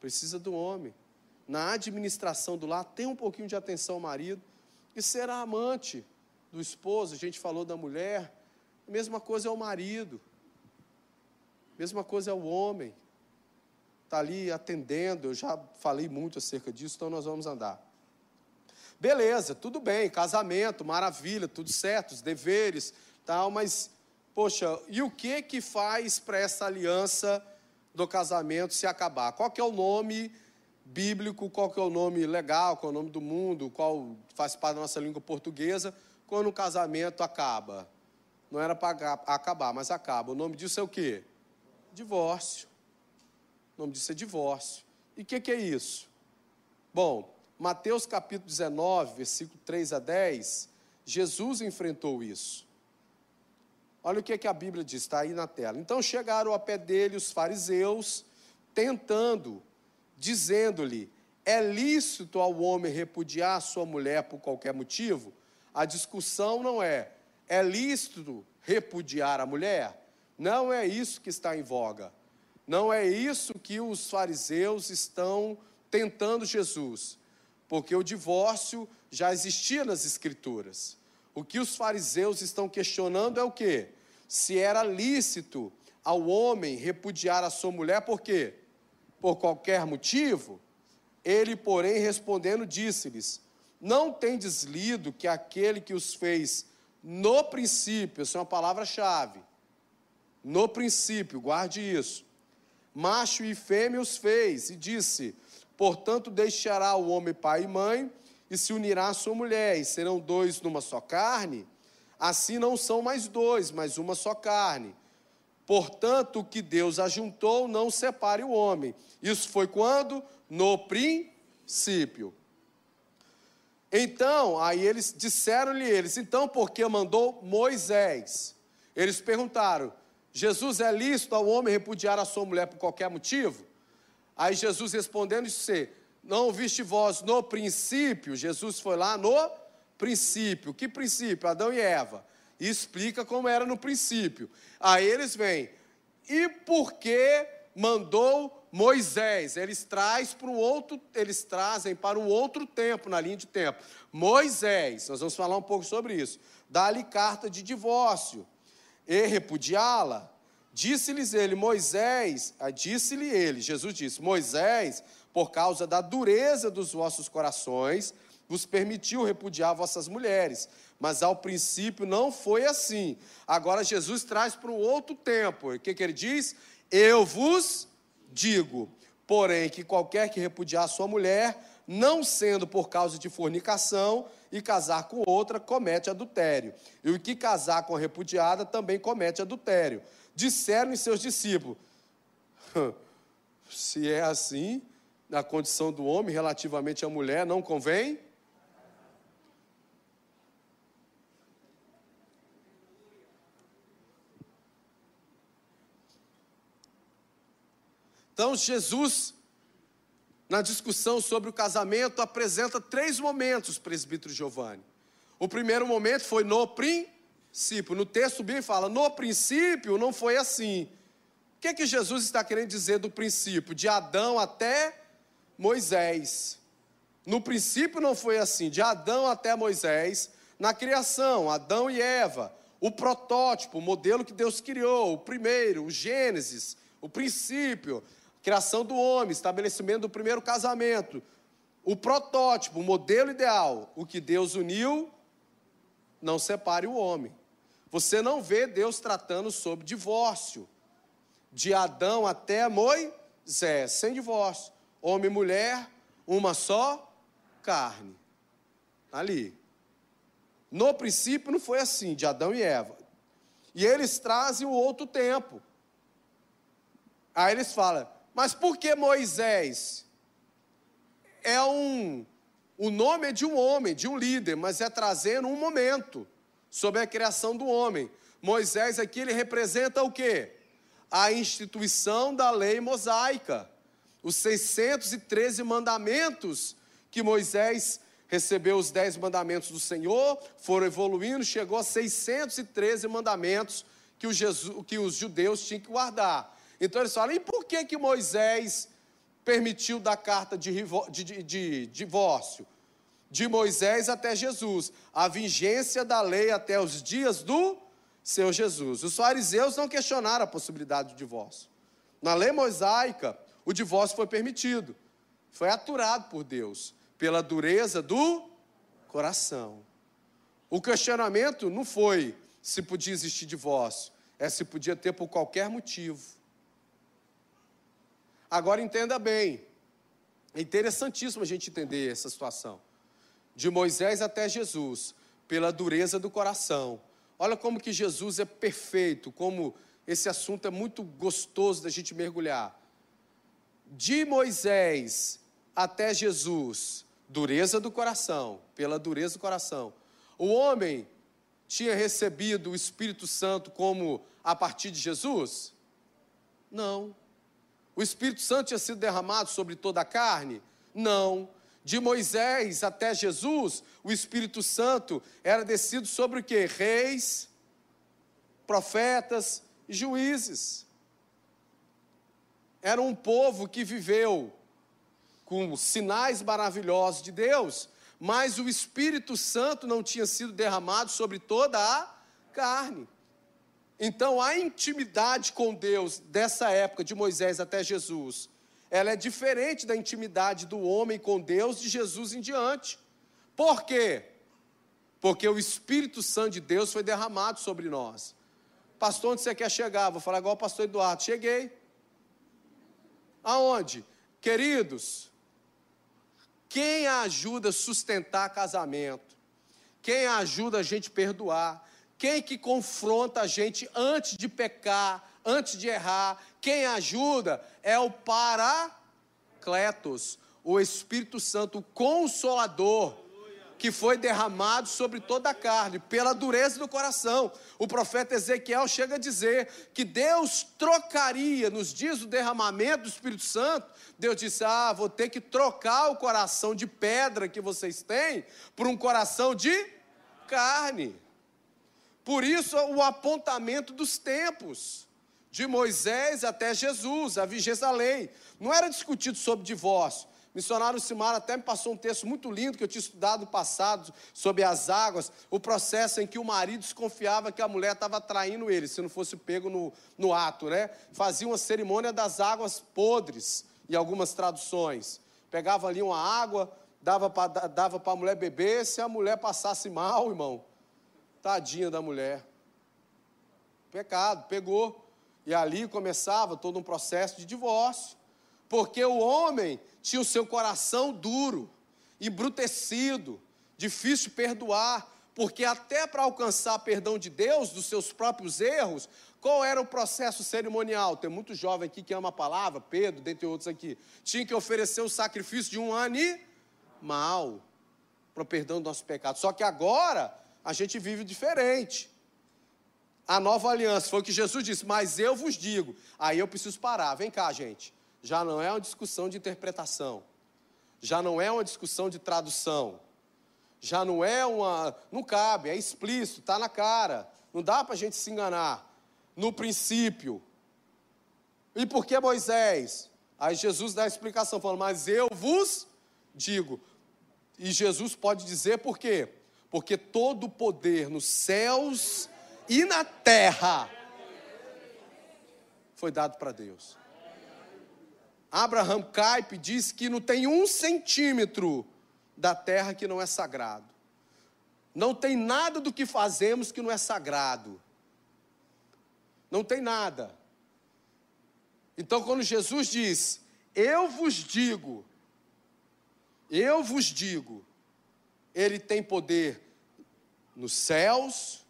Precisa do homem. Na administração do lar, tem um pouquinho de atenção ao marido. E será amante do esposo, a gente falou da mulher. A mesma coisa é o marido. A mesma coisa é o homem. Está ali atendendo. Eu já falei muito acerca disso, então nós vamos andar. Beleza, tudo bem, casamento, maravilha, tudo certo, os deveres, tal, mas poxa, e o que que faz para essa aliança do casamento se acabar? Qual que é o nome bíblico, qual que é o nome legal, qual é o nome do mundo, qual faz parte da nossa língua portuguesa, quando o casamento acaba? Não era para acabar, mas acaba. O nome disso é o quê? Divórcio. O nome disso é divórcio. E o que, que é isso? Bom, Mateus capítulo 19, versículo 3 a 10, Jesus enfrentou isso. Olha o que, que a Bíblia diz, está aí na tela. Então chegaram a pé dele os fariseus, tentando, dizendo-lhe: É lícito ao homem repudiar sua mulher por qualquer motivo? A discussão não é: é lícito repudiar a mulher? Não é isso que está em voga. Não é isso que os fariseus estão tentando Jesus porque o divórcio já existia nas Escrituras. O que os fariseus estão questionando é o quê? Se era lícito ao homem repudiar a sua mulher, por quê? Por qualquer motivo? Ele, porém, respondendo, disse-lhes: Não tendes lido que aquele que os fez no princípio, essa é uma palavra-chave, no princípio, guarde isso, macho e fêmea os fez, e disse: Portanto, deixará o homem pai e mãe, e se unirá à sua mulher, e serão dois numa só carne. Assim não são mais dois, mas uma só carne. Portanto, o que Deus ajuntou, não separe o homem. Isso foi quando? No princípio. Então, aí eles disseram-lhe eles, então por que mandou Moisés? Eles perguntaram: Jesus é lícito ao homem repudiar a sua mulher por qualquer motivo? Aí Jesus respondendo disse: Não viste vós no princípio? Jesus foi lá no princípio. Que princípio? Adão e Eva. E explica como era no princípio. Aí eles vêm. E por que mandou Moisés? Eles traz para um outro, eles trazem para um outro tempo na linha de tempo. Moisés, nós vamos falar um pouco sobre isso. Dá-lhe carta de divórcio e repudiá-la. Disse-lhes ele, Moisés, ah, disse-lhe ele, Jesus disse: Moisés, por causa da dureza dos vossos corações, vos permitiu repudiar vossas mulheres. Mas ao princípio não foi assim. Agora Jesus traz para um outro tempo. O que, que ele diz? Eu vos digo, porém, que qualquer que repudiar sua mulher, não sendo por causa de fornicação, e casar com outra, comete adultério. E o que casar com a repudiada também comete adultério disseram em seus discípulos: se é assim, na condição do homem relativamente à mulher, não convém? Então, Jesus, na discussão sobre o casamento, apresenta três momentos, presbítero Giovanni. O primeiro momento foi no princípio. No texto bíblico fala, no princípio não foi assim. O que, é que Jesus está querendo dizer do princípio? De Adão até Moisés. No princípio não foi assim, de Adão até Moisés, na criação, Adão e Eva, o protótipo, o modelo que Deus criou, o primeiro, o Gênesis, o princípio, criação do homem, estabelecimento do primeiro casamento, o protótipo, o modelo ideal, o que Deus uniu, não separe o homem. Você não vê Deus tratando sobre divórcio. De Adão até Moisés, sem divórcio. Homem e mulher, uma só carne. Ali. No princípio não foi assim, de Adão e Eva. E eles trazem o outro tempo. Aí eles falam, mas por que Moisés? É um. O nome é de um homem, de um líder, mas é trazendo um momento sobre a criação do homem. Moisés aqui ele representa o quê? A instituição da lei mosaica. Os 613 mandamentos que Moisés recebeu os 10 mandamentos do Senhor, foram evoluindo, chegou a 613 mandamentos que, Jesus, que os judeus tinham que guardar. Então eles falam, e por que que Moisés permitiu dar carta de, de, de, de divórcio? de Moisés até Jesus, a vigência da lei até os dias do seu Jesus. Os fariseus não questionaram a possibilidade do divórcio. Na lei mosaica, o divórcio foi permitido, foi aturado por Deus, pela dureza do coração. O questionamento não foi se podia existir divórcio, é se podia ter por qualquer motivo. Agora entenda bem, é interessantíssimo a gente entender essa situação de Moisés até Jesus, pela dureza do coração. Olha como que Jesus é perfeito, como esse assunto é muito gostoso da gente mergulhar. De Moisés até Jesus, dureza do coração, pela dureza do coração. O homem tinha recebido o Espírito Santo como a partir de Jesus? Não. O Espírito Santo tinha sido derramado sobre toda a carne? Não de Moisés até Jesus, o Espírito Santo era descido sobre o que? Reis, profetas e juízes. Era um povo que viveu com sinais maravilhosos de Deus, mas o Espírito Santo não tinha sido derramado sobre toda a carne. Então, a intimidade com Deus dessa época, de Moisés até Jesus, ela é diferente da intimidade do homem com Deus de Jesus em diante. Por quê? Porque o Espírito Santo de Deus foi derramado sobre nós. Pastor, onde você quer chegar? Vou falar igual o pastor Eduardo. Cheguei. Aonde? Queridos, quem ajuda a sustentar casamento? Quem ajuda a gente perdoar? Quem que confronta a gente antes de pecar, antes de errar? Quem ajuda é o Paracletos, o Espírito Santo, o Consolador que foi derramado sobre toda a carne, pela dureza do coração. O profeta Ezequiel chega a dizer que Deus trocaria, nos dias do derramamento do Espírito Santo, Deus disse: Ah, vou ter que trocar o coração de pedra que vocês têm por um coração de carne. Por isso, o apontamento dos tempos, de Moisés até Jesus, a vigência da lei. Não era discutido sobre divórcio, missionário Simar até me passou um texto muito lindo que eu tinha estudado no passado sobre as águas, o processo em que o marido desconfiava que a mulher estava traindo ele, se não fosse pego no, no ato, né? Fazia uma cerimônia das águas podres, em algumas traduções. Pegava ali uma água, dava para dava a mulher beber, se a mulher passasse mal, irmão, tadinha da mulher. Pecado, pegou. E ali começava todo um processo de divórcio. Porque o homem tinha o seu coração duro, embrutecido, difícil de perdoar, porque até para alcançar perdão de Deus dos seus próprios erros, qual era o processo cerimonial? Tem muito jovem aqui que ama a palavra, Pedro, dentre outros aqui. Tinha que oferecer o sacrifício de um animal para o perdão do nosso pecado. Só que agora a gente vive diferente. A nova aliança foi o que Jesus disse, mas eu vos digo. Aí eu preciso parar. Vem cá, gente já não é uma discussão de interpretação, já não é uma discussão de tradução, já não é uma. Não cabe, é explícito, está na cara, não dá para a gente se enganar. No princípio. E por que Moisés? Aí Jesus dá a explicação, falando, mas eu vos digo. E Jesus pode dizer por quê? Porque todo o poder nos céus e na terra foi dado para Deus. Abraham Kuyper diz que não tem um centímetro da terra que não é sagrado. Não tem nada do que fazemos que não é sagrado. Não tem nada. Então, quando Jesus diz, Eu vos digo, eu vos digo, Ele tem poder nos céus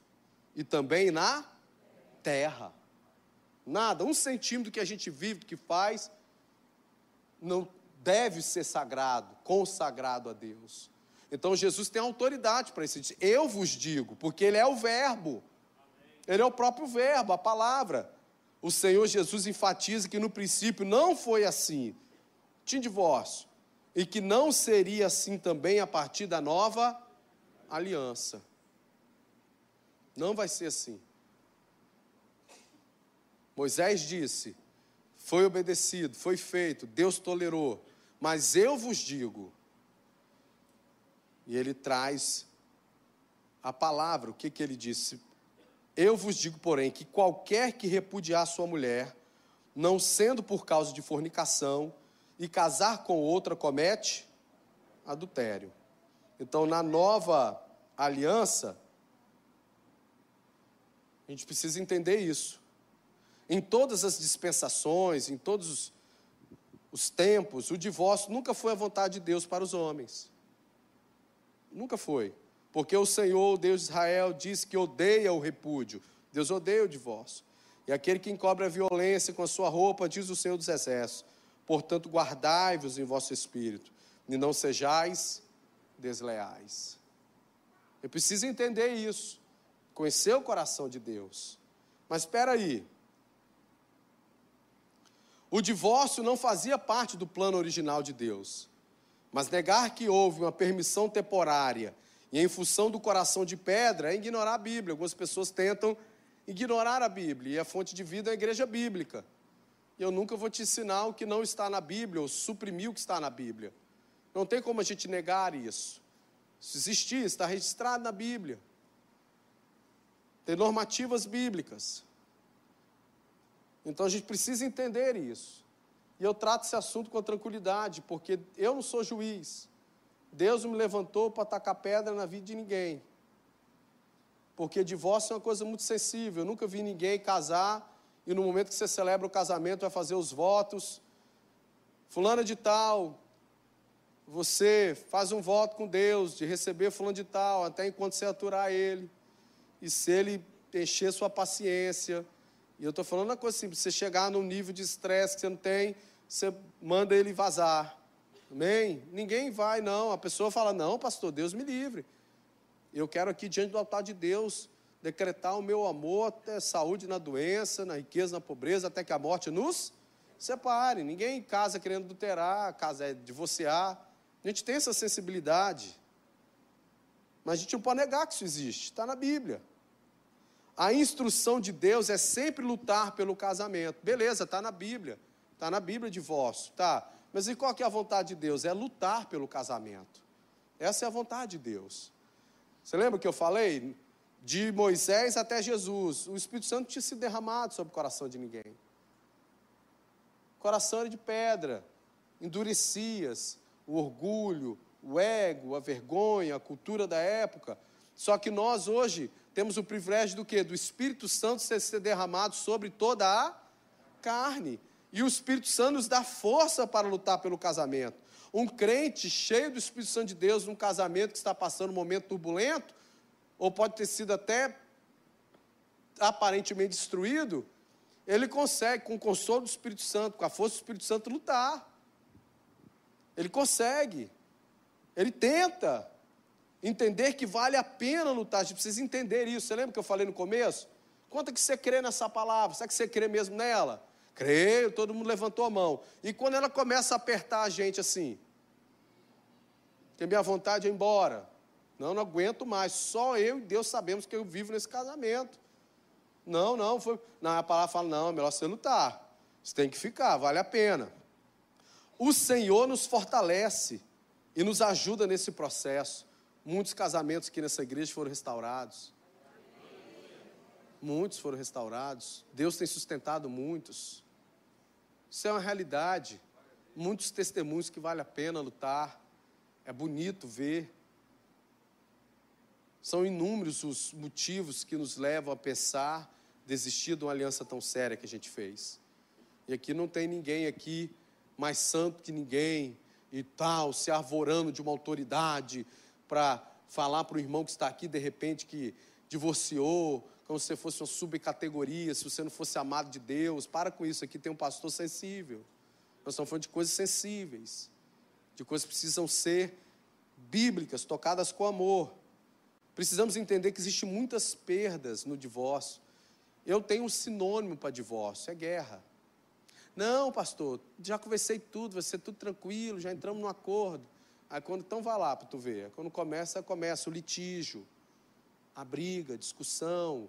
e também na terra. Nada, um centímetro que a gente vive, que faz, não deve ser sagrado, consagrado a Deus. Então Jesus tem autoridade para isso. Eu vos digo, porque Ele é o Verbo. Ele é o próprio Verbo, a palavra. O Senhor Jesus enfatiza que no princípio não foi assim. Tinha divórcio. E que não seria assim também a partir da nova aliança. Não vai ser assim. Moisés disse: foi obedecido, foi feito, Deus tolerou. Mas eu vos digo, e ele traz a palavra, o que, que ele disse? Eu vos digo, porém, que qualquer que repudiar sua mulher, não sendo por causa de fornicação, e casar com outra, comete adultério. Então, na nova aliança, a gente precisa entender isso. Em todas as dispensações, em todos os, os tempos, o divórcio nunca foi a vontade de Deus para os homens. Nunca foi. Porque o Senhor, o Deus de Israel, diz que odeia o repúdio. Deus odeia o divórcio. E aquele que encobre a violência com a sua roupa, diz o Senhor dos Exércitos. Portanto, guardai-vos em vosso espírito, e não sejais desleais. Eu preciso entender isso, conhecer o coração de Deus. Mas espera aí, o divórcio não fazia parte do plano original de Deus. Mas negar que houve uma permissão temporária e em função do coração de pedra é ignorar a Bíblia. Algumas pessoas tentam ignorar a Bíblia e a fonte de vida é a igreja bíblica. E eu nunca vou te ensinar o que não está na Bíblia ou suprimir o que está na Bíblia. Não tem como a gente negar isso. Isso existia, está registrado na Bíblia. Tem normativas bíblicas. Então a gente precisa entender isso. E eu trato esse assunto com tranquilidade, porque eu não sou juiz. Deus me levantou para tacar pedra na vida de ninguém. Porque divórcio é uma coisa muito sensível. Eu nunca vi ninguém casar e no momento que você celebra o casamento vai fazer os votos. Fulana de tal, você faz um voto com Deus de receber fulano de tal, até enquanto você aturar ele. E se ele encher sua paciência, e eu estou falando uma coisa simples, você chegar num nível de estresse que você não tem, você manda ele vazar. Amém? Ninguém vai, não. A pessoa fala, não, pastor, Deus me livre. Eu quero aqui, diante do altar de Deus, decretar o meu amor até saúde na doença, na riqueza, na pobreza, até que a morte nos separe. Ninguém casa querendo adulterar, casa é divorciar. A gente tem essa sensibilidade. Mas a gente não pode negar que isso existe, está na Bíblia. A instrução de Deus é sempre lutar pelo casamento. Beleza, está na Bíblia. Está na Bíblia divórcio, tá. Mas e qual que é a vontade de Deus? É lutar pelo casamento. Essa é a vontade de Deus. Você lembra que eu falei? De Moisés até Jesus, o Espírito Santo tinha se derramado sobre o coração de ninguém. O coração era de pedra, endurecias, o orgulho, o ego, a vergonha, a cultura da época. Só que nós hoje temos o privilégio do quê? Do Espírito Santo ser, derramado sobre toda a carne. E o Espírito Santo nos dá força para lutar pelo casamento. Um crente cheio do Espírito Santo de Deus num casamento que está passando um momento turbulento, ou pode ter sido até aparentemente destruído, ele consegue, com o consolo do Espírito Santo, com a força do Espírito Santo, lutar. Ele consegue. Ele tenta entender que vale a pena lutar, a gente precisa entender isso. Você lembra que eu falei no começo? Quanto que você crê nessa palavra? Será que você crê mesmo nela? Creio, todo mundo levantou a mão. E quando ela começa a apertar a gente assim, que minha vontade é ir embora. Não, não aguento mais. Só eu e Deus sabemos que eu vivo nesse casamento. Não, não, foi. Não, a palavra fala, não, é melhor você lutar. Você tem que ficar, vale a pena. O Senhor nos fortalece e nos ajuda nesse processo. Muitos casamentos aqui nessa igreja foram restaurados. Muitos foram restaurados. Deus tem sustentado muitos. Isso é uma realidade. Muitos testemunhos que vale a pena lutar. É bonito ver. São inúmeros os motivos que nos levam a pensar desistir de uma aliança tão séria que a gente fez. E aqui não tem ninguém aqui mais santo que ninguém e tal, se arvorando de uma autoridade para falar para o irmão que está aqui de repente que divorciou, como se fosse uma subcategoria, se você não fosse amado de Deus. Para com isso, aqui tem um pastor sensível. Nós estamos falando de coisas sensíveis, de coisas que precisam ser bíblicas, tocadas com amor. Precisamos entender que existem muitas perdas no divórcio. Eu tenho um sinônimo para divórcio, é guerra. Não, pastor, já conversei tudo, vai ser tudo tranquilo, já entramos num acordo. Aí quando então vai lá para tu ver, quando começa, começa o litígio, a briga, a discussão,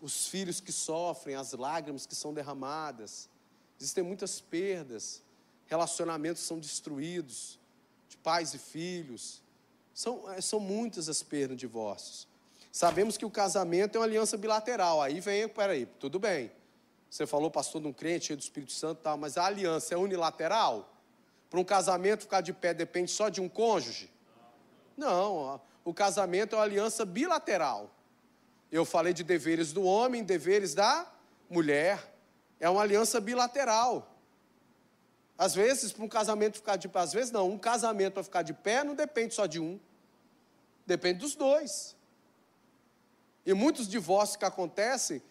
os filhos que sofrem, as lágrimas que são derramadas. Existem muitas perdas, relacionamentos são destruídos, de pais e filhos. São, eh, são muitas as perdas de divórcios. Sabemos que o casamento é uma aliança bilateral. Aí vem, peraí, tudo bem. Você falou, pastor, de um crente cheio do Espírito Santo tal, mas a aliança é unilateral? Para um casamento ficar de pé depende só de um cônjuge? Não, o casamento é uma aliança bilateral. Eu falei de deveres do homem, deveres da mulher. É uma aliança bilateral. Às vezes, para um casamento ficar de pé, às vezes não, um casamento para ficar de pé não depende só de um. Depende dos dois. E muitos divórcios que acontecem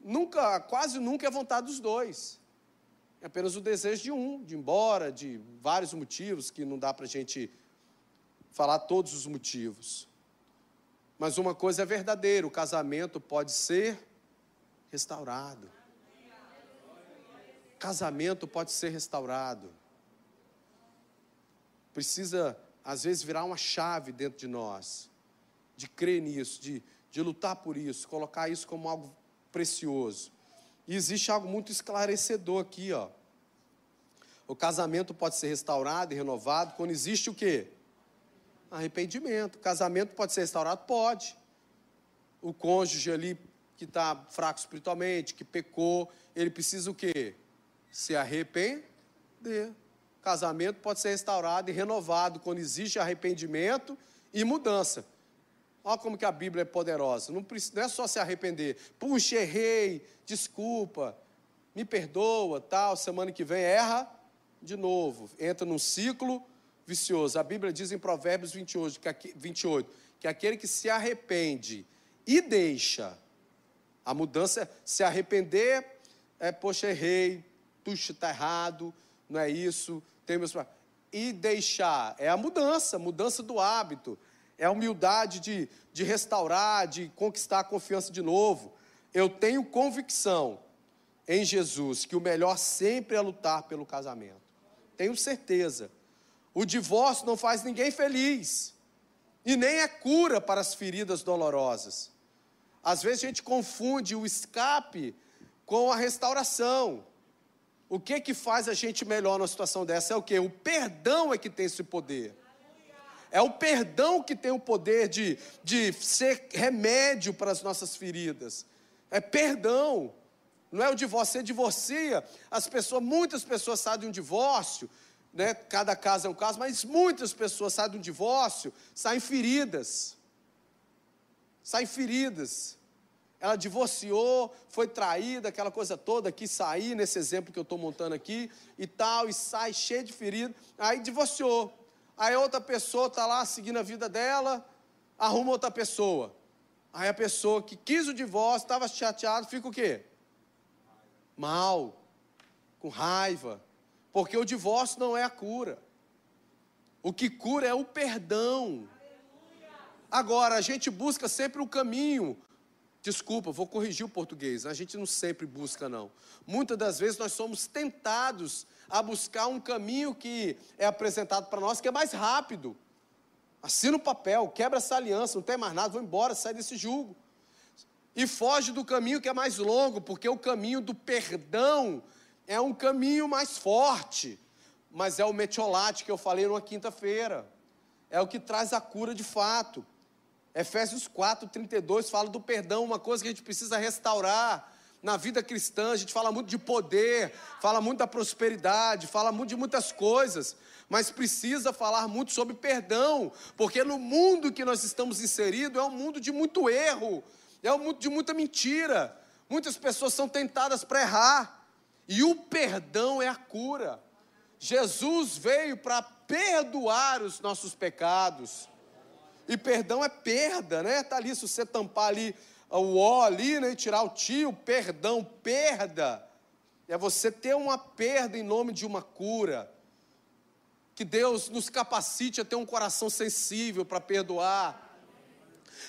nunca, quase nunca é vontade dos dois. É apenas o desejo de um, de ir embora, de vários motivos que não dá para a gente falar todos os motivos. Mas uma coisa é verdadeira: o casamento pode ser restaurado. Casamento pode ser restaurado. Precisa, às vezes, virar uma chave dentro de nós, de crer nisso, de, de lutar por isso, colocar isso como algo precioso. E existe algo muito esclarecedor aqui, ó. O casamento pode ser restaurado e renovado quando existe o quê? Arrependimento. Casamento pode ser restaurado? Pode. O cônjuge ali que está fraco espiritualmente, que pecou, ele precisa o quê? Se arrepender. Casamento pode ser restaurado e renovado quando existe arrependimento e mudança. Olha como que a Bíblia é poderosa. Não, é só se arrepender. Puxa, errei, desculpa, me perdoa, tal. Semana que vem erra de novo. Entra num ciclo vicioso. A Bíblia diz em Provérbios 28 que, 28, que aquele que se arrepende e deixa a mudança, se arrepender, é, poxa, errei, puxa, está errado, não é isso, tem meus e deixar, é a mudança, mudança do hábito, é a humildade de, de restaurar, de conquistar a confiança de novo. Eu tenho convicção em Jesus que o melhor sempre é lutar pelo casamento. Tenho certeza. O divórcio não faz ninguém feliz e nem é cura para as feridas dolorosas. Às vezes a gente confunde o escape com a restauração. O que que faz a gente melhor numa situação dessa é o que? O perdão é que tem esse poder. É o perdão que tem o poder de, de ser remédio para as nossas feridas. É perdão. Não é o divórcio, você divorcia. As pessoas, muitas pessoas saem de um divórcio, né? cada caso é um caso, mas muitas pessoas saem de um divórcio, saem feridas. Saem feridas ela divorciou, foi traída, aquela coisa toda, quis sair, nesse exemplo que eu estou montando aqui, e tal, e sai cheio de ferido, aí divorciou. Aí outra pessoa está lá seguindo a vida dela, arruma outra pessoa. Aí a pessoa que quis o divórcio, estava chateado, fica o quê? Mal, com raiva, porque o divórcio não é a cura. O que cura é o perdão. Agora, a gente busca sempre o caminho, Desculpa, vou corrigir o português. A gente não sempre busca, não. Muitas das vezes nós somos tentados a buscar um caminho que é apresentado para nós que é mais rápido. Assina o papel, quebra essa aliança, não tem mais nada, vou embora, sai desse julgo. E foge do caminho que é mais longo, porque o caminho do perdão é um caminho mais forte. Mas é o metiolate que eu falei numa quinta-feira. É o que traz a cura de fato. Efésios 4, 32 fala do perdão, uma coisa que a gente precisa restaurar na vida cristã. A gente fala muito de poder, fala muito da prosperidade, fala muito de muitas coisas, mas precisa falar muito sobre perdão, porque no mundo que nós estamos inseridos é um mundo de muito erro, é um mundo de muita mentira. Muitas pessoas são tentadas para errar, e o perdão é a cura. Jesus veio para perdoar os nossos pecados. E perdão é perda, né? Está ali, se você tampar ali o ó ali, né? Tirar o tio, perdão, perda. É você ter uma perda em nome de uma cura. Que Deus nos capacite a ter um coração sensível para perdoar.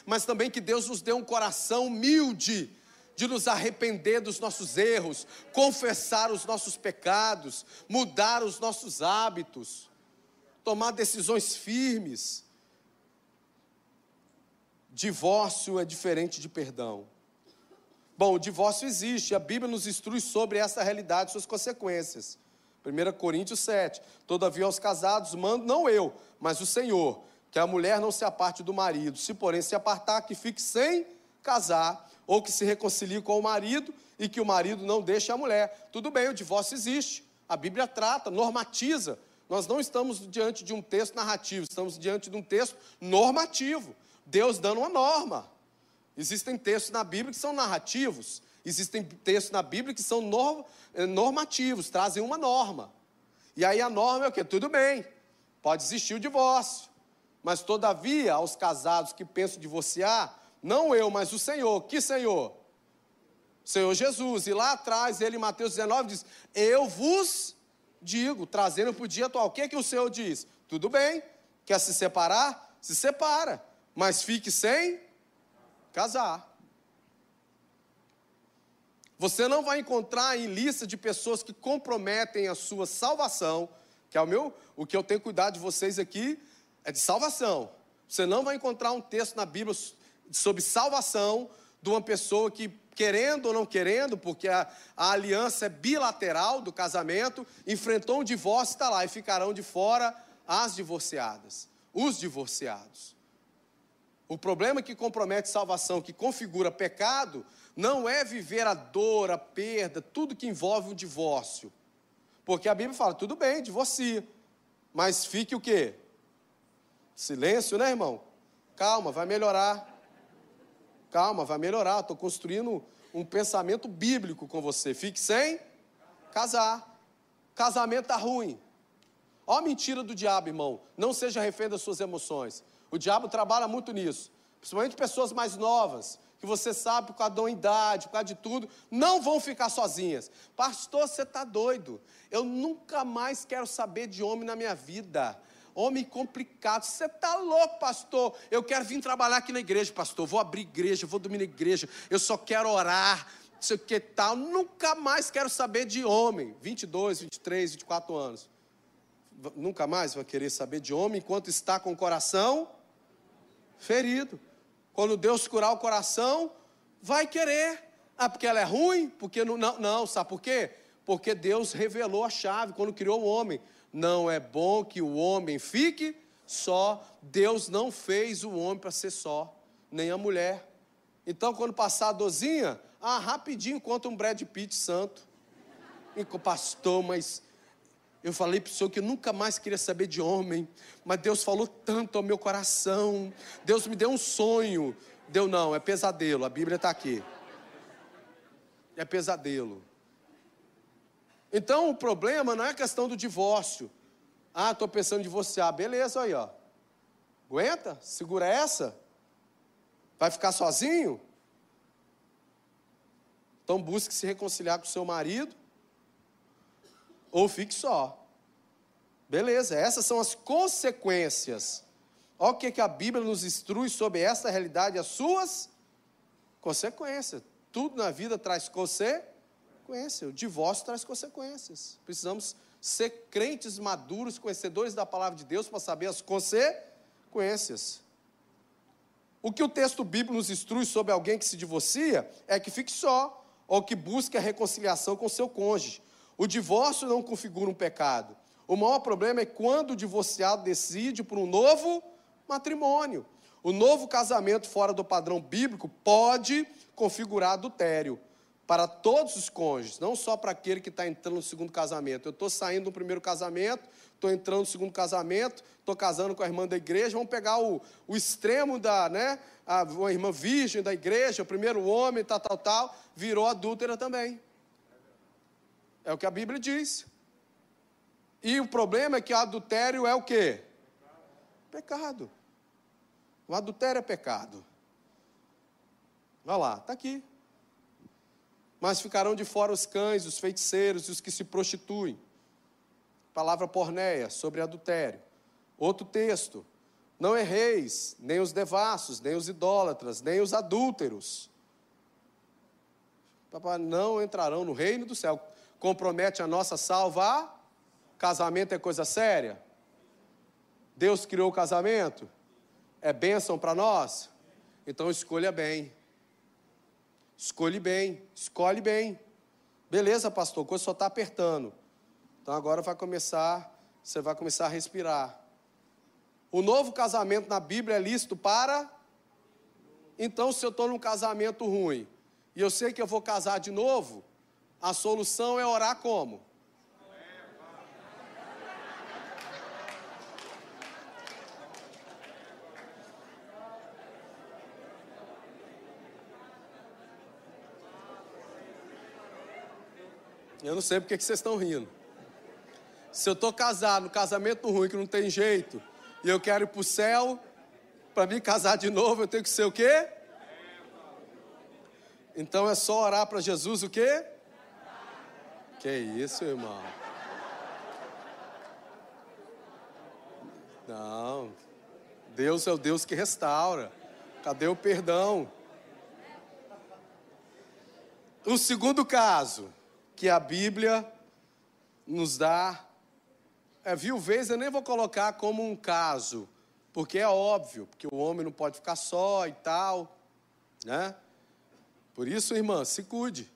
Mas também que Deus nos dê um coração humilde de nos arrepender dos nossos erros, confessar os nossos pecados, mudar os nossos hábitos, tomar decisões firmes. Divórcio é diferente de perdão. Bom, o divórcio existe, a Bíblia nos instrui sobre essa realidade e suas consequências. 1 Coríntios 7. Todavia aos casados mando, não eu, mas o Senhor, que a mulher não se aparte do marido, se porém se apartar, que fique sem casar, ou que se reconcilie com o marido e que o marido não deixe a mulher. Tudo bem, o divórcio existe. A Bíblia trata, normatiza. Nós não estamos diante de um texto narrativo, estamos diante de um texto normativo. Deus dando uma norma. Existem textos na Bíblia que são narrativos, existem textos na Bíblia que são eh, normativos, trazem uma norma. E aí a norma é o que? Tudo bem, pode existir o divórcio, mas todavia, aos casados que pensam divorciar, não eu, mas o Senhor. Que Senhor? Senhor Jesus. E lá atrás, ele em Mateus 19 diz: Eu vos digo, trazendo para o dia atual. O que, é que o Senhor diz? Tudo bem, quer se separar? Se separa mas fique sem casar. Você não vai encontrar em lista de pessoas que comprometem a sua salvação, que é o meu, o que eu tenho cuidado de vocês aqui é de salvação. Você não vai encontrar um texto na Bíblia sobre salvação de uma pessoa que, querendo ou não querendo, porque a, a aliança é bilateral do casamento, enfrentou um divórcio está lá, e ficarão de fora as divorciadas. os divorciados. O problema que compromete salvação, que configura pecado, não é viver a dor, a perda, tudo que envolve o divórcio. Porque a Bíblia fala, tudo bem, divorcie, mas fique o quê? Silêncio, né, irmão? Calma, vai melhorar. Calma, vai melhorar. Estou construindo um pensamento bíblico com você. Fique sem casar. Casamento está ruim. Ó a mentira do diabo, irmão. Não seja refém das suas emoções. O diabo trabalha muito nisso. Principalmente pessoas mais novas, que você sabe por causa da idade, por causa de tudo, não vão ficar sozinhas. Pastor, você está doido. Eu nunca mais quero saber de homem na minha vida. Homem complicado. Você está louco, pastor? Eu quero vir trabalhar aqui na igreja, pastor. Vou abrir igreja, vou dormir na igreja. Eu só quero orar. Não sei o que tal. Nunca mais quero saber de homem. 22, 23, 24 anos nunca mais vai querer saber de homem enquanto está com o coração ferido. Quando Deus curar o coração, vai querer. Ah, porque ela é ruim? Porque não, não, não, sabe por quê? Porque Deus revelou a chave quando criou o homem. Não é bom que o homem fique só. Deus não fez o homem para ser só, nem a mulher. Então, quando passar a dozinha, ah, rapidinho encontra um Brad Pitt santo. E pastor, mas eu falei para o Senhor que eu nunca mais queria saber de homem, mas Deus falou tanto ao meu coração. Deus me deu um sonho. Deu não, é pesadelo, a Bíblia está aqui. É pesadelo. Então o problema não é a questão do divórcio. Ah, estou pensando em divorciar. Beleza, aí, ó. Aguenta? Segura essa? Vai ficar sozinho? Então busque se reconciliar com seu marido ou fique só. Beleza, essas são as consequências. Olha o que, que a Bíblia nos instrui sobre essa realidade, as suas consequências. Tudo na vida traz consequência. O divórcio traz consequências. Precisamos ser crentes maduros, conhecedores da palavra de Deus, para saber as consequências. O que o texto bíblico nos instrui sobre alguém que se divorcia é que fique só, ou que busque a reconciliação com seu cônjuge. O divórcio não configura um pecado. O maior problema é quando o divorciado decide por um novo matrimônio. O novo casamento fora do padrão bíblico pode configurar adultério para todos os cônjuges, não só para aquele que está entrando no segundo casamento. Eu estou saindo do primeiro casamento, estou entrando no segundo casamento, estou casando com a irmã da igreja, vamos pegar o, o extremo da, né, a, a irmã virgem da igreja, o primeiro homem, tal, tal, tal, virou adúltera também. É o que a Bíblia diz. E o problema é que o adultério é o quê? Pecado. O adultério é pecado. Olha lá, está aqui. Mas ficarão de fora os cães, os feiticeiros e os que se prostituem. Palavra pornéia sobre adultério. Outro texto. Não erreis, nem os devassos, nem os idólatras, nem os adúlteros. Não entrarão no reino do céu compromete a nossa salva. Casamento é coisa séria? Deus criou o casamento? É bênção para nós? Então escolha bem. Escolhe bem, escolhe bem. Beleza, pastor, a coisa só está apertando. Então agora vai começar, você vai começar a respirar. O novo casamento na Bíblia é lícito para. Então, se eu estou num casamento ruim e eu sei que eu vou casar de novo, a solução é orar como? Eu não sei porque que vocês estão rindo. Se eu estou casado, casamento ruim, que não tem jeito, e eu quero ir para o céu, para me casar de novo, eu tenho que ser o quê? Então é só orar para Jesus o quê? Que isso, irmão? Não. Deus é o Deus que restaura. Cadê o perdão? O segundo caso que a Bíblia nos dá é viuvez, eu nem vou colocar como um caso, porque é óbvio, porque o homem não pode ficar só e tal, né? Por isso, irmã, se cuide.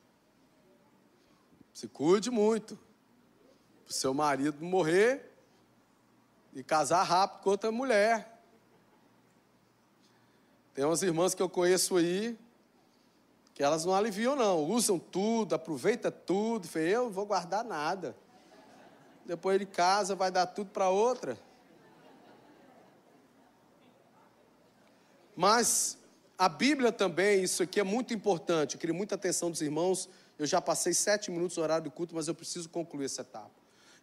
Se cuide muito. Para o seu marido morrer E casar rápido com outra mulher. Tem umas irmãs que eu conheço aí, que elas não aliviam, não. Usam tudo, aproveita tudo. Falei, eu não vou guardar nada. Depois ele casa, vai dar tudo para outra. Mas a Bíblia também, isso aqui é muito importante. Eu queria muita atenção dos irmãos. Eu já passei sete minutos no horário do culto, mas eu preciso concluir essa etapa.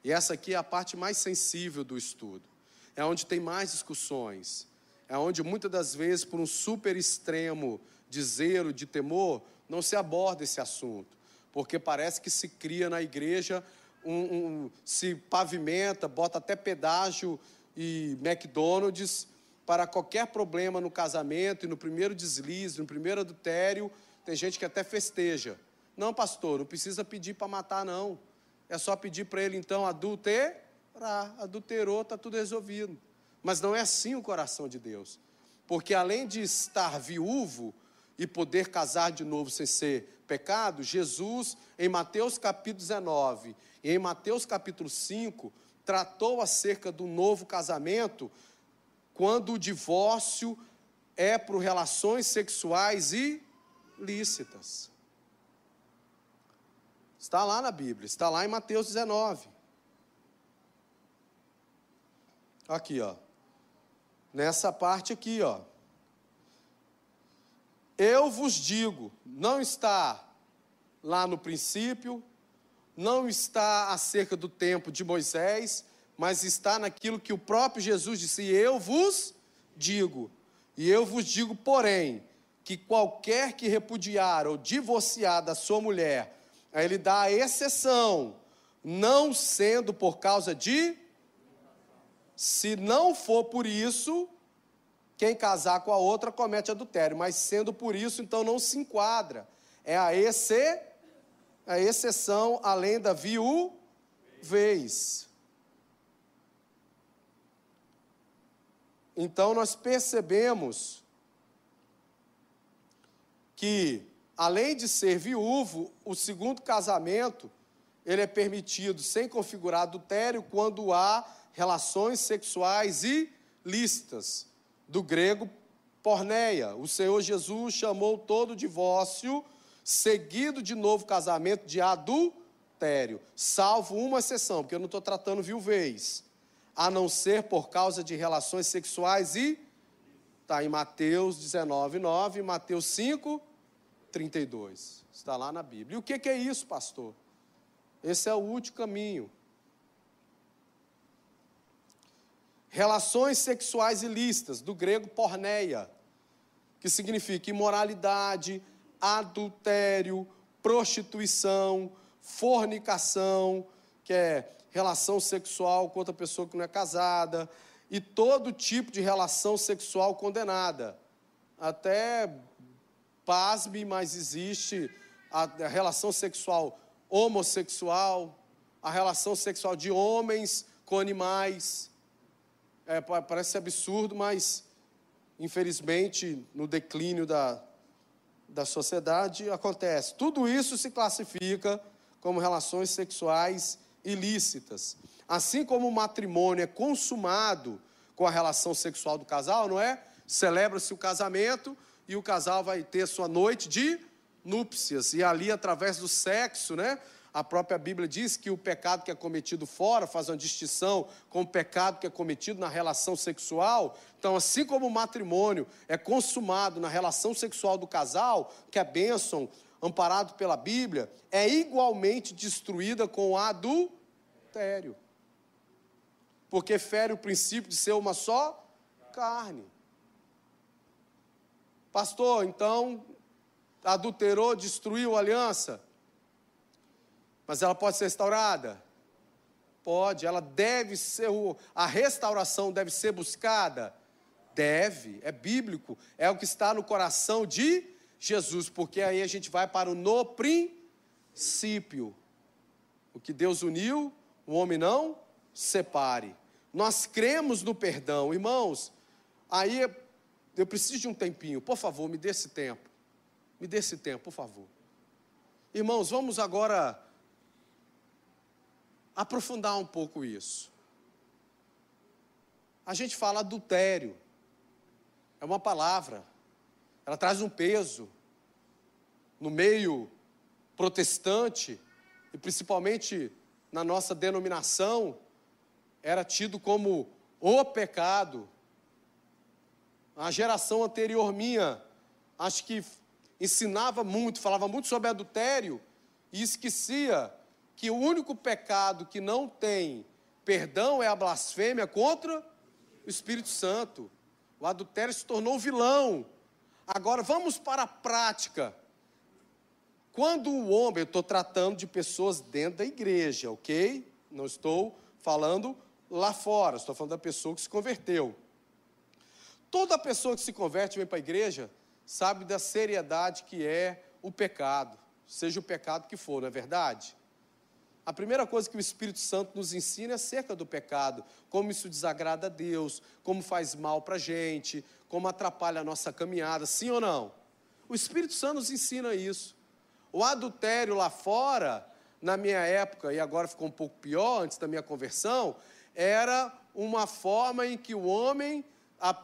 E essa aqui é a parte mais sensível do estudo. É onde tem mais discussões. É onde muitas das vezes, por um super extremo de zelo, de temor, não se aborda esse assunto. Porque parece que se cria na igreja, um, um, se pavimenta, bota até pedágio e McDonald's para qualquer problema no casamento e no primeiro deslize, no primeiro adultério. Tem gente que até festeja. Não, pastor, não precisa pedir para matar, não. É só pedir para ele, então, adulterar. Adulterou, está tudo resolvido. Mas não é assim o coração de Deus. Porque além de estar viúvo e poder casar de novo sem ser pecado, Jesus, em Mateus capítulo 19 e em Mateus capítulo 5, tratou acerca do novo casamento quando o divórcio é por relações sexuais ilícitas. Está lá na Bíblia, está lá em Mateus 19. Aqui, ó. Nessa parte aqui, ó. Eu vos digo, não está lá no princípio, não está acerca do tempo de Moisés, mas está naquilo que o próprio Jesus disse: Eu vos digo, e eu vos digo, porém, que qualquer que repudiar ou divorciar da sua mulher, Aí ele dá a exceção, não sendo por causa de. Se não for por isso, quem casar com a outra comete adultério, mas sendo por isso, então não se enquadra. É a, esse, a exceção além da viuvez. Então nós percebemos que além de ser viúvo, o segundo casamento, ele é permitido sem configurar adultério quando há relações sexuais ilícitas, do grego porneia. O Senhor Jesus chamou todo divórcio seguido de novo casamento de adultério, salvo uma exceção, porque eu não estou tratando viuvez, a não ser por causa de relações sexuais e está em Mateus 19, 9, Mateus 5, 32. Está lá na Bíblia. E o que é isso, pastor? Esse é o último caminho. Relações sexuais ilícitas, do grego porneia, que significa imoralidade, adultério, prostituição, fornicação, que é relação sexual com outra pessoa que não é casada, e todo tipo de relação sexual condenada. Até Pasme, mas existe a, a relação sexual homossexual, a relação sexual de homens com animais. É, parece absurdo, mas infelizmente no declínio da, da sociedade acontece. Tudo isso se classifica como relações sexuais ilícitas. Assim como o matrimônio é consumado com a relação sexual do casal, não é? Celebra-se o casamento, e o casal vai ter sua noite de núpcias. E ali, através do sexo, né? A própria Bíblia diz que o pecado que é cometido fora faz uma distinção com o pecado que é cometido na relação sexual. Então, assim como o matrimônio é consumado na relação sexual do casal, que é bênção, amparado pela Bíblia, é igualmente destruída com o adultério. Porque fere o princípio de ser uma só carne. Pastor, então adulterou, destruiu a aliança. Mas ela pode ser restaurada? Pode, ela deve ser, a restauração deve ser buscada? Deve, é bíblico, é o que está no coração de Jesus, porque aí a gente vai para o no princípio. O que Deus uniu, o homem não separe. Nós cremos no perdão, irmãos. Aí eu preciso de um tempinho, por favor, me dê esse tempo. Me dê esse tempo, por favor. Irmãos, vamos agora aprofundar um pouco isso. A gente fala adultério. É uma palavra. Ela traz um peso. No meio protestante, e principalmente na nossa denominação, era tido como o pecado. A geração anterior minha, acho que ensinava muito, falava muito sobre adultério e esquecia que o único pecado que não tem perdão é a blasfêmia contra o Espírito Santo. O adultério se tornou vilão. Agora vamos para a prática. Quando o homem, eu estou tratando de pessoas dentro da igreja, ok? Não estou falando lá fora, estou falando da pessoa que se converteu. Toda pessoa que se converte e vem para a igreja sabe da seriedade que é o pecado, seja o pecado que for, não é verdade? A primeira coisa que o Espírito Santo nos ensina é acerca do pecado, como isso desagrada a Deus, como faz mal para a gente, como atrapalha a nossa caminhada, sim ou não? O Espírito Santo nos ensina isso. O adultério lá fora, na minha época, e agora ficou um pouco pior, antes da minha conversão, era uma forma em que o homem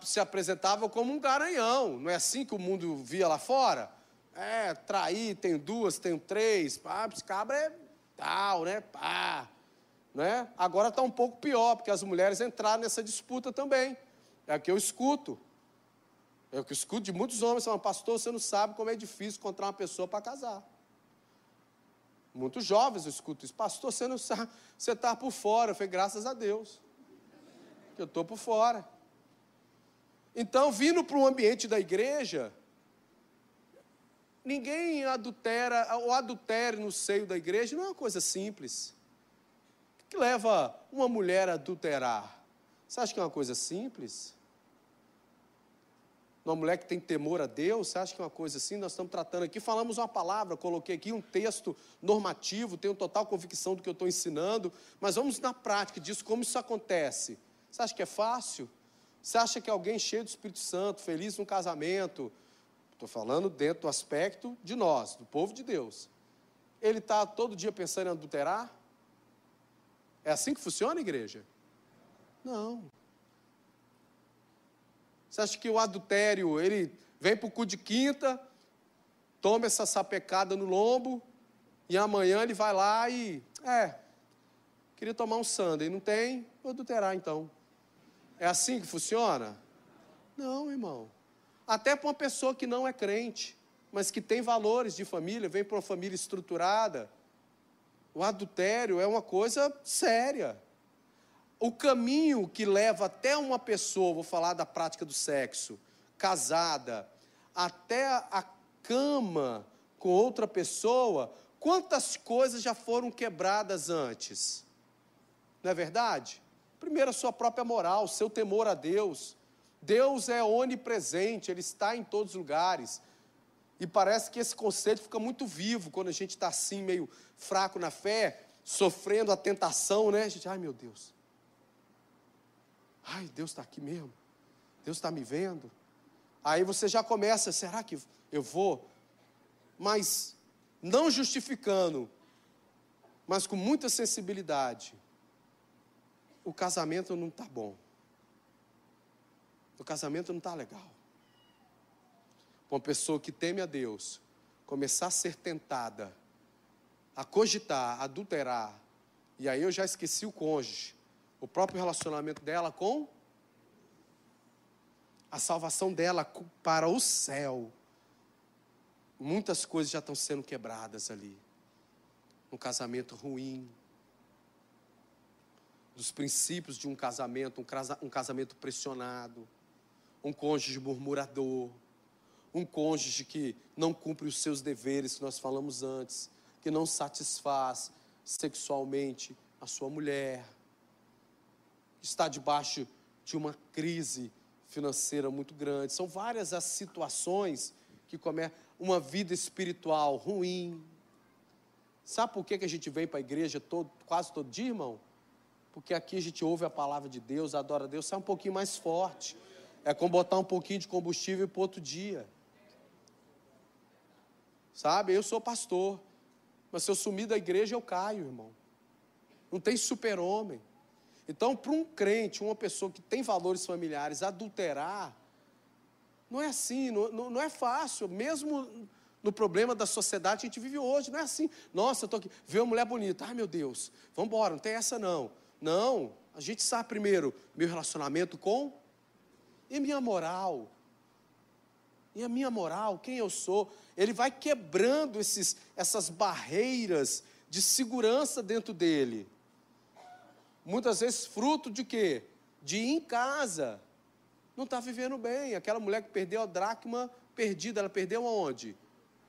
se apresentava como um garanhão. Não é assim que o mundo via lá fora? É, trair, tenho duas, tenho três, pá, esse cabra é tal, né? Pá. Né? Agora está um pouco pior, porque as mulheres entraram nessa disputa também. É o que eu escuto. É o que eu escuto de muitos homens falando, pastor, você não sabe como é difícil encontrar uma pessoa para casar. Muitos jovens eu escuto isso. Pastor, você não sabe, você está por fora. Eu falei, graças a Deus. Que eu estou por fora. Então, vindo para o ambiente da igreja, ninguém adultera, o adultério no seio da igreja não é uma coisa simples. O que leva uma mulher a adulterar? Você acha que é uma coisa simples? uma mulher que tem temor a Deus, você acha que é uma coisa assim? Nós estamos tratando aqui, falamos uma palavra, coloquei aqui um texto normativo, tenho total convicção do que eu estou ensinando, mas vamos na prática disso, como isso acontece. Você acha que é fácil? Você acha que alguém cheio do Espírito Santo, feliz no casamento, estou falando dentro do aspecto de nós, do povo de Deus, ele está todo dia pensando em adulterar? É assim que funciona a igreja? Não. Você acha que o adultério, ele vem para o cu de quinta, toma essa sapecada no lombo, e amanhã ele vai lá e, é, queria tomar um sundae, não tem? Vou adulterar então. É assim que funciona? Não, irmão. Até para uma pessoa que não é crente, mas que tem valores de família, vem para uma família estruturada, o adultério é uma coisa séria o caminho que leva até uma pessoa, vou falar da prática do sexo, casada, até a cama com outra pessoa, quantas coisas já foram quebradas antes? Não é verdade? Primeiro, a sua própria moral, o seu temor a Deus. Deus é onipresente, Ele está em todos os lugares. E parece que esse conceito fica muito vivo quando a gente está assim, meio fraco na fé, sofrendo a tentação, né? A gente, ai meu Deus, Ai, Deus está aqui mesmo. Deus está me vendo. Aí você já começa, será que eu vou? Mas não justificando, mas com muita sensibilidade. O casamento não está bom. O casamento não está legal. Uma pessoa que teme a Deus, começar a ser tentada, a cogitar, a adulterar, e aí eu já esqueci o cônjuge, o próprio relacionamento dela com a salvação dela para o céu. Muitas coisas já estão sendo quebradas ali. Um casamento ruim. Dos princípios de um casamento, um casamento pressionado. Um cônjuge murmurador. Um cônjuge que não cumpre os seus deveres, que nós falamos antes. Que não satisfaz sexualmente a sua mulher está debaixo de uma crise financeira muito grande. São várias as situações que começam uma vida espiritual ruim. Sabe por que, que a gente vem para a igreja todo, quase todo dia, irmão? Porque aqui a gente ouve a palavra de Deus, adora a Deus, sai um pouquinho mais forte. É como botar um pouquinho de combustível para outro dia. Sabe? Eu sou pastor. Mas se eu sumir da igreja, eu caio, irmão. Não tem super-homem. Então, para um crente, uma pessoa que tem valores familiares, adulterar, não é assim, não, não, não é fácil, mesmo no problema da sociedade que a gente vive hoje, não é assim. Nossa, eu estou aqui, vê uma mulher bonita, ai meu Deus, vamos embora, não tem essa não. Não, a gente sabe primeiro meu relacionamento com e minha moral. E a minha moral, quem eu sou, ele vai quebrando esses, essas barreiras de segurança dentro dele. Muitas vezes fruto de quê? De ir em casa. Não está vivendo bem. Aquela mulher que perdeu a dracma perdida, ela perdeu aonde?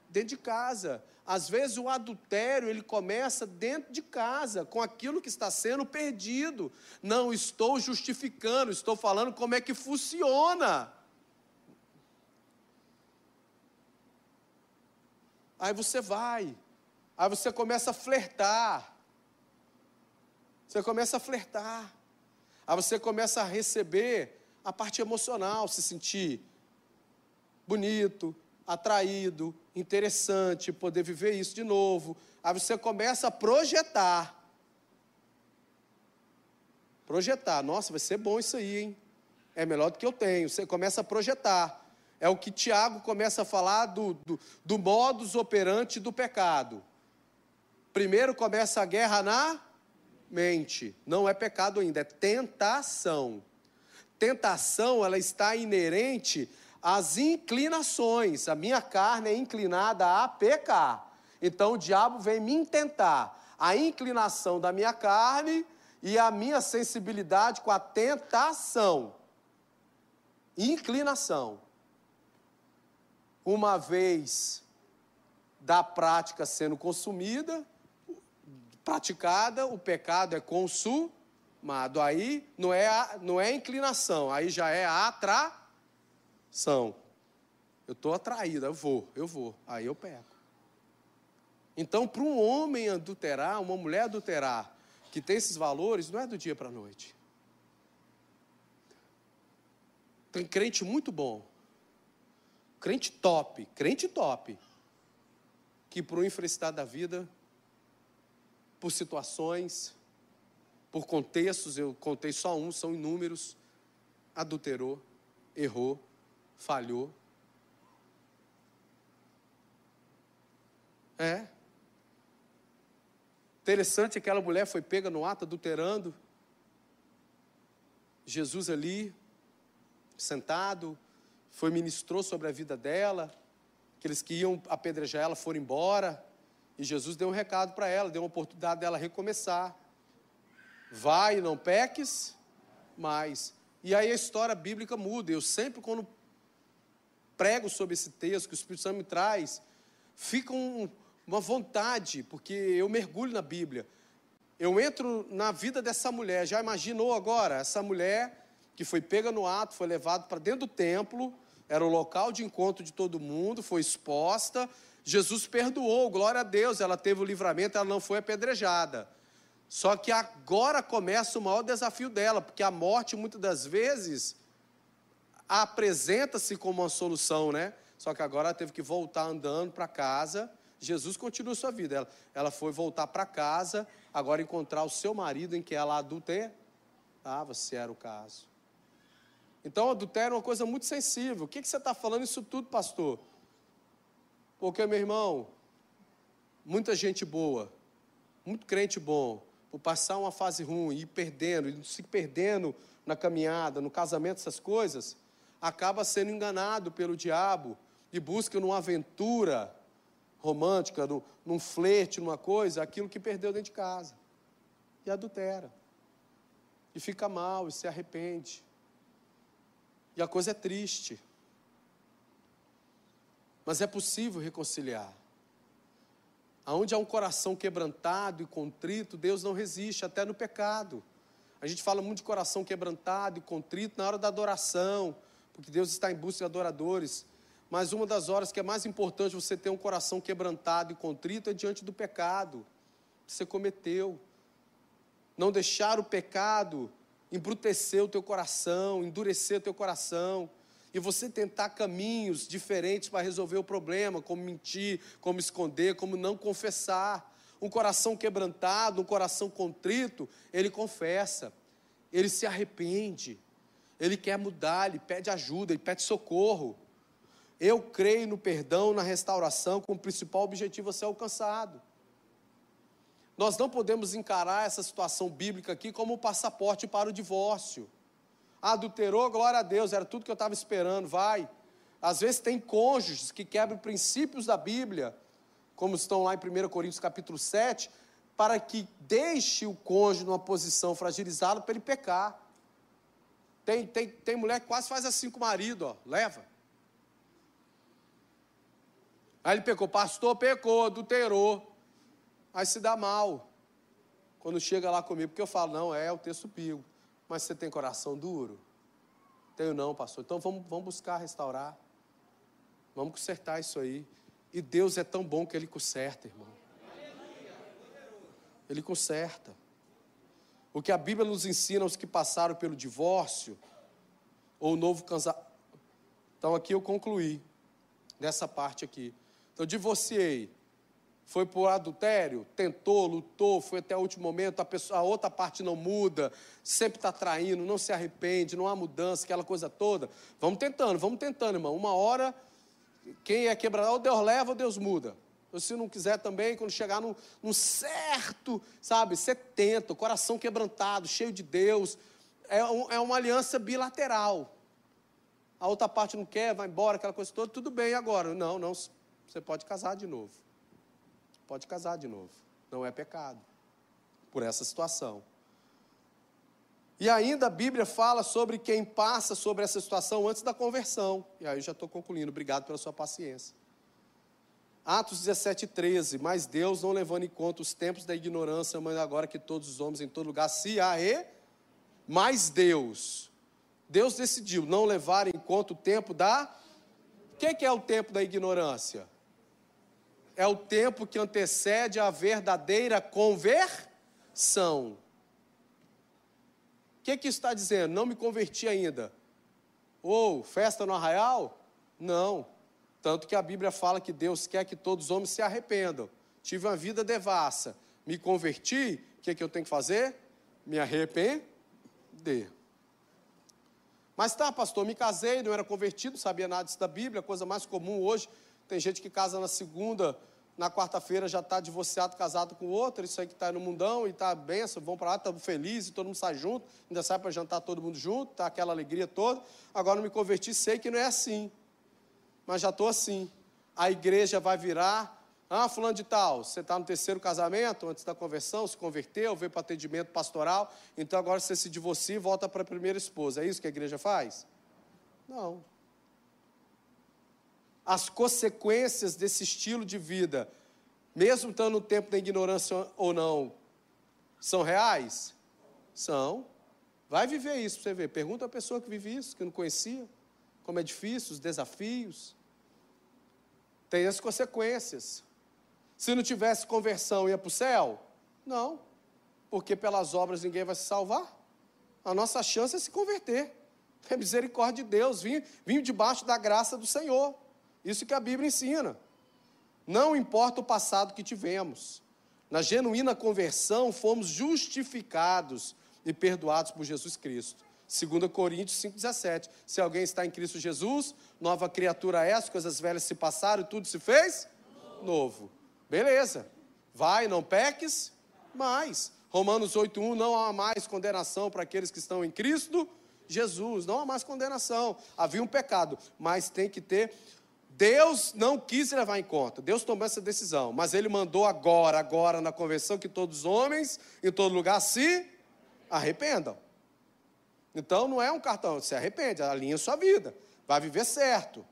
Dentro de casa. Às vezes o adultério, ele começa dentro de casa, com aquilo que está sendo perdido. Não estou justificando, estou falando como é que funciona. Aí você vai, aí você começa a flertar. Você começa a flertar. Aí você começa a receber a parte emocional, se sentir bonito, atraído, interessante, poder viver isso de novo. Aí você começa a projetar. Projetar. Nossa, vai ser bom isso aí, hein? É melhor do que eu tenho. Você começa a projetar. É o que Tiago começa a falar do, do, do modus operandi do pecado. Primeiro começa a guerra na mente. Não é pecado ainda, é tentação. Tentação, ela está inerente às inclinações. A minha carne é inclinada a pecar. Então o diabo vem me tentar. A inclinação da minha carne e a minha sensibilidade com a tentação. Inclinação uma vez da prática sendo consumida, praticada, o pecado é consumado. Aí não é, a, não é inclinação, aí já é atração. Eu estou atraído, eu vou, eu vou, aí eu peco. Então, para um homem adulterar, uma mulher adulterar, que tem esses valores, não é do dia para a noite. Tem crente muito bom, crente top, crente top, que por infelicidade da vida, por situações, por contextos, eu contei só um, são inúmeros, adulterou, errou, falhou. É. Interessante, aquela mulher foi pega no ato adulterando. Jesus ali, sentado, foi ministrou sobre a vida dela, aqueles que iam apedrejar ela foram embora, e Jesus deu um recado para ela, deu uma oportunidade dela recomeçar. Vai, não peques mais. E aí a história bíblica muda. Eu sempre, quando prego sobre esse texto que o Espírito Santo me traz, fica um, uma vontade, porque eu mergulho na Bíblia. Eu entro na vida dessa mulher. Já imaginou agora? Essa mulher que foi pega no ato, foi levado para dentro do templo, era o local de encontro de todo mundo, foi exposta. Jesus perdoou, glória a Deus, ela teve o livramento, ela não foi apedrejada. Só que agora começa o maior desafio dela, porque a morte muitas das vezes apresenta-se como uma solução, né? Só que agora ela teve que voltar andando para casa. Jesus continua sua vida. Ela, ela foi voltar para casa, agora encontrar o seu marido em que ela adulterava, ah, se era o caso. Então, adultério é uma coisa muito sensível. O que, que você está falando isso tudo, pastor? Porque, meu irmão, muita gente boa, muito crente bom, por passar uma fase ruim, ir perdendo, se perdendo na caminhada, no casamento, essas coisas, acaba sendo enganado pelo diabo e busca numa aventura romântica, num, num flerte, numa coisa, aquilo que perdeu dentro de casa. E adultera. E fica mal, e se arrepende. E a coisa é triste. Mas é possível reconciliar. Aonde há um coração quebrantado e contrito, Deus não resiste, até no pecado. A gente fala muito de coração quebrantado e contrito na hora da adoração, porque Deus está em busca de adoradores. Mas uma das horas que é mais importante você ter um coração quebrantado e contrito é diante do pecado que você cometeu. Não deixar o pecado embrutecer o teu coração, endurecer o teu coração, e você tentar caminhos diferentes para resolver o problema, como mentir, como esconder, como não confessar. Um coração quebrantado, um coração contrito, ele confessa. ele se arrepende, ele quer mudar, ele pede ajuda, ele pede socorro. Eu creio no perdão, na restauração, como principal objetivo a ser alcançado. Nós não podemos encarar essa situação bíblica aqui como um passaporte para o divórcio. Adulterou, glória a Deus, era tudo que eu estava esperando, vai. Às vezes tem cônjuges que quebram princípios da Bíblia, como estão lá em 1 Coríntios capítulo 7, para que deixe o cônjuge numa posição fragilizada para ele pecar. Tem, tem, tem mulher que quase faz assim com o marido, ó, leva. Aí ele pecou, pastor pecou, adulterou. Aí se dá mal. Quando chega lá comigo, porque eu falo, não, é o texto bíblico. Mas você tem coração duro? Tenho não, pastor. Então vamos, vamos buscar restaurar. Vamos consertar isso aí. E Deus é tão bom que Ele conserta, irmão. Ele conserta. O que a Bíblia nos ensina aos que passaram pelo divórcio ou novo casamento. Então aqui eu concluí nessa parte aqui. Então divorciei, foi por adultério, tentou, lutou, foi até o último momento, a, pessoa, a outra parte não muda, sempre está traindo, não se arrepende, não há mudança, aquela coisa toda. Vamos tentando, vamos tentando, irmão. Uma hora, quem é quebrado, ou Deus leva ou Deus muda. Ou se não quiser também, quando chegar num certo, sabe, você tenta, o coração quebrantado, cheio de Deus. É, um, é uma aliança bilateral. A outra parte não quer, vai embora, aquela coisa toda, tudo bem agora. Não, não, você pode casar de novo. Pode casar de novo. Não é pecado. Por essa situação. E ainda a Bíblia fala sobre quem passa sobre essa situação antes da conversão. E aí eu já estou concluindo. Obrigado pela sua paciência. Atos 17, 13. Mas Deus, não levando em conta os tempos da ignorância, mas agora que todos os homens em todo lugar se arre, mas Deus. Deus decidiu não levar em conta o tempo da. O que, que é o tempo da ignorância? É o tempo que antecede a verdadeira conversão. O que, que está dizendo? Não me converti ainda. Ou festa no arraial? Não. Tanto que a Bíblia fala que Deus quer que todos os homens se arrependam. Tive uma vida devassa, me converti, o que, que eu tenho que fazer? Me arrepender. Mas tá, pastor, me casei, não era convertido, sabia nada disso da Bíblia, coisa mais comum hoje. Tem gente que casa na segunda, na quarta-feira já está divorciado, casado com outro, isso aí que está no mundão e está benção, vão para lá, estamos felizes, todo mundo sai junto, ainda sai para jantar todo mundo junto, está aquela alegria toda. Agora não me converti, sei que não é assim mas já estou assim. A igreja vai virar, ah, fulano de tal, você está no terceiro casamento, antes da conversão, se converteu, veio para atendimento pastoral, então agora você se divorcia e volta para a primeira esposa. É isso que a igreja faz? Não. As consequências desse estilo de vida, mesmo estando no tempo da ignorância ou não, são reais? São. Vai viver isso para você ver. Pergunta a pessoa que vive isso, que não conhecia, como é difícil, os desafios tem as consequências. Se não tivesse conversão, ia para o céu? Não, porque pelas obras ninguém vai se salvar. A nossa chance é se converter. É misericórdia de Deus, vim, vim debaixo da graça do Senhor. Isso que a Bíblia ensina. Não importa o passado que tivemos. Na genuína conversão, fomos justificados e perdoados por Jesus Cristo. 2 Coríntios 5,17. Se alguém está em Cristo Jesus, nova criatura é, as coisas velhas se passaram, tudo se fez novo. novo. Beleza. Vai, não peques mais. Romanos 8,1: não há mais condenação para aqueles que estão em Cristo Jesus. Não há mais condenação. Havia um pecado, mas tem que ter. Deus não quis levar em conta, Deus tomou essa decisão, mas Ele mandou agora, agora na convenção, que todos os homens, em todo lugar, se arrependam. Então não é um cartão, se arrepende, alinha sua vida, vai viver certo.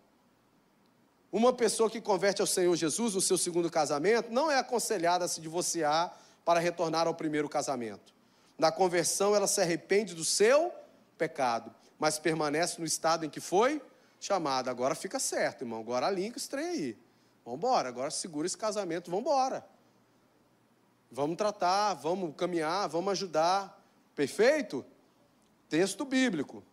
Uma pessoa que converte ao Senhor Jesus no seu segundo casamento não é aconselhada a se divorciar para retornar ao primeiro casamento. Na conversão, ela se arrepende do seu pecado, mas permanece no estado em que foi chamada. Agora fica certo, irmão. Agora alinha esse trem aí. Vamos embora, agora segura esse casamento, vamos embora. Vamos tratar, vamos caminhar, vamos ajudar. Perfeito? Texto bíblico.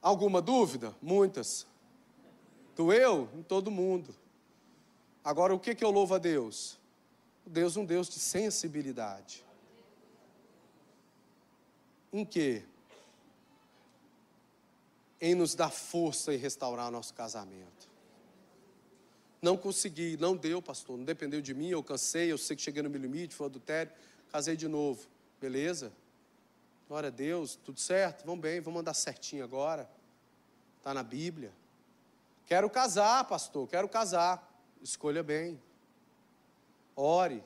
Alguma dúvida? Muitas. Doeu? Em todo mundo. Agora, o que, que eu louvo a Deus? Deus é um Deus de sensibilidade. Em quê? Em nos dar força e restaurar nosso casamento. Não consegui, não deu, pastor, não dependeu de mim, eu cansei, eu sei que cheguei no meu limite, foi adultério, casei de novo. Beleza? Glória a Deus, tudo certo? Vamos bem, vamos andar certinho agora. Está na Bíblia. Quero casar, pastor, quero casar. Escolha bem. Ore.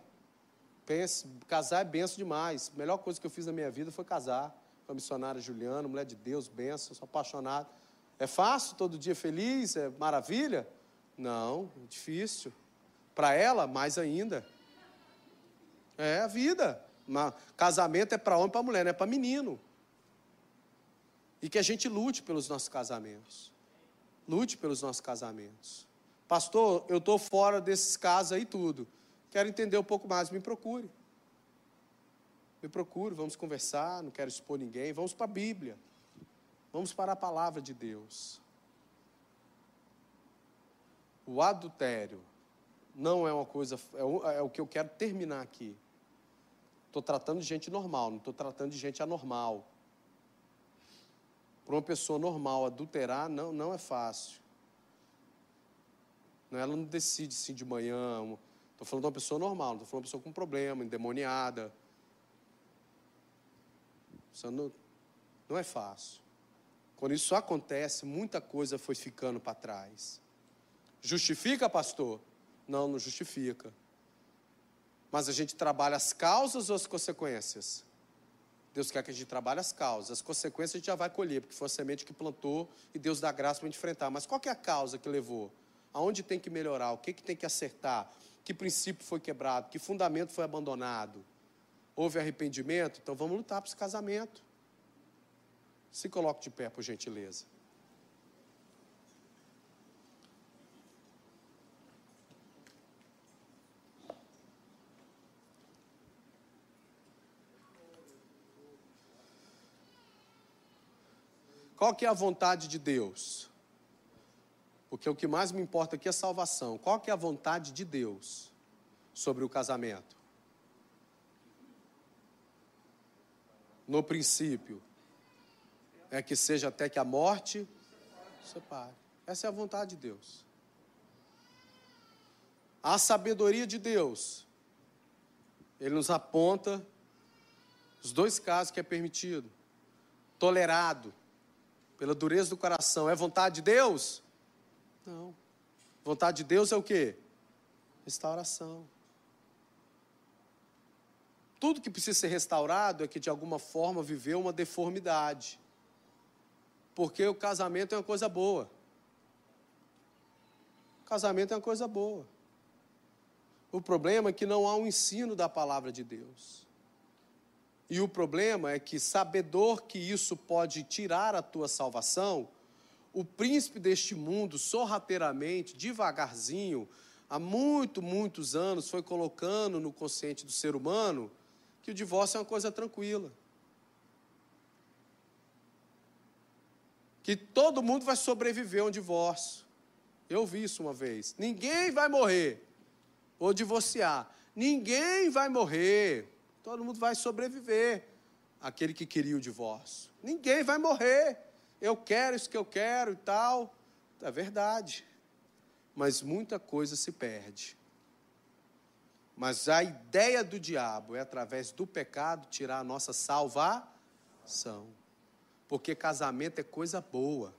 Pense, casar é benção demais. A melhor coisa que eu fiz na minha vida foi casar com a missionária Juliana, mulher de Deus, benção, sou apaixonado. É fácil, todo dia feliz, é maravilha? Não, é difícil. Para ela, mais ainda. É a vida. Uma, casamento é para homem e para mulher, não é para menino. E que a gente lute pelos nossos casamentos. Lute pelos nossos casamentos. Pastor, eu estou fora desses casos aí tudo. Quero entender um pouco mais, me procure. Me procure, vamos conversar, não quero expor ninguém. Vamos para a Bíblia. Vamos para a palavra de Deus. O adultério não é uma coisa, é o, é o que eu quero terminar aqui. Estou tratando de gente normal, não estou tratando de gente anormal. Para uma pessoa normal adulterar não, não é fácil. Ela não decide sim de manhã. Estou falando de uma pessoa normal, não estou falando de uma pessoa com problema, endemoniada. Isso não, não é fácil. Quando isso acontece, muita coisa foi ficando para trás. Justifica, pastor? Não, não justifica. Mas a gente trabalha as causas ou as consequências? Deus quer que a gente trabalhe as causas. As consequências a gente já vai colher, porque foi a semente que plantou e Deus dá graça para enfrentar. Mas qual é a causa que levou? Aonde tem que melhorar? O que, que tem que acertar? Que princípio foi quebrado? Que fundamento foi abandonado? Houve arrependimento? Então vamos lutar para esse casamento. Se coloque de pé, por gentileza. Qual que é a vontade de Deus? Porque o que mais me importa aqui é salvação. Qual que é a vontade de Deus sobre o casamento? No princípio, é que seja até que a morte separe. Essa é a vontade de Deus. A sabedoria de Deus, Ele nos aponta os dois casos que é permitido: tolerado pela dureza do coração, é vontade de Deus? Não. Vontade de Deus é o quê? Restauração. Tudo que precisa ser restaurado é que de alguma forma viveu uma deformidade. Porque o casamento é uma coisa boa. O casamento é uma coisa boa. O problema é que não há um ensino da palavra de Deus. E o problema é que, sabedor que isso pode tirar a tua salvação, o príncipe deste mundo, sorrateiramente, devagarzinho, há muito, muitos anos, foi colocando no consciente do ser humano que o divórcio é uma coisa tranquila. Que todo mundo vai sobreviver a um divórcio. Eu vi isso uma vez. Ninguém vai morrer ou divorciar. Ninguém vai morrer Todo mundo vai sobreviver. Aquele que queria o divórcio. Ninguém vai morrer. Eu quero isso que eu quero e tal. É verdade. Mas muita coisa se perde. Mas a ideia do diabo é, através do pecado, tirar a nossa salvação. Porque casamento é coisa boa.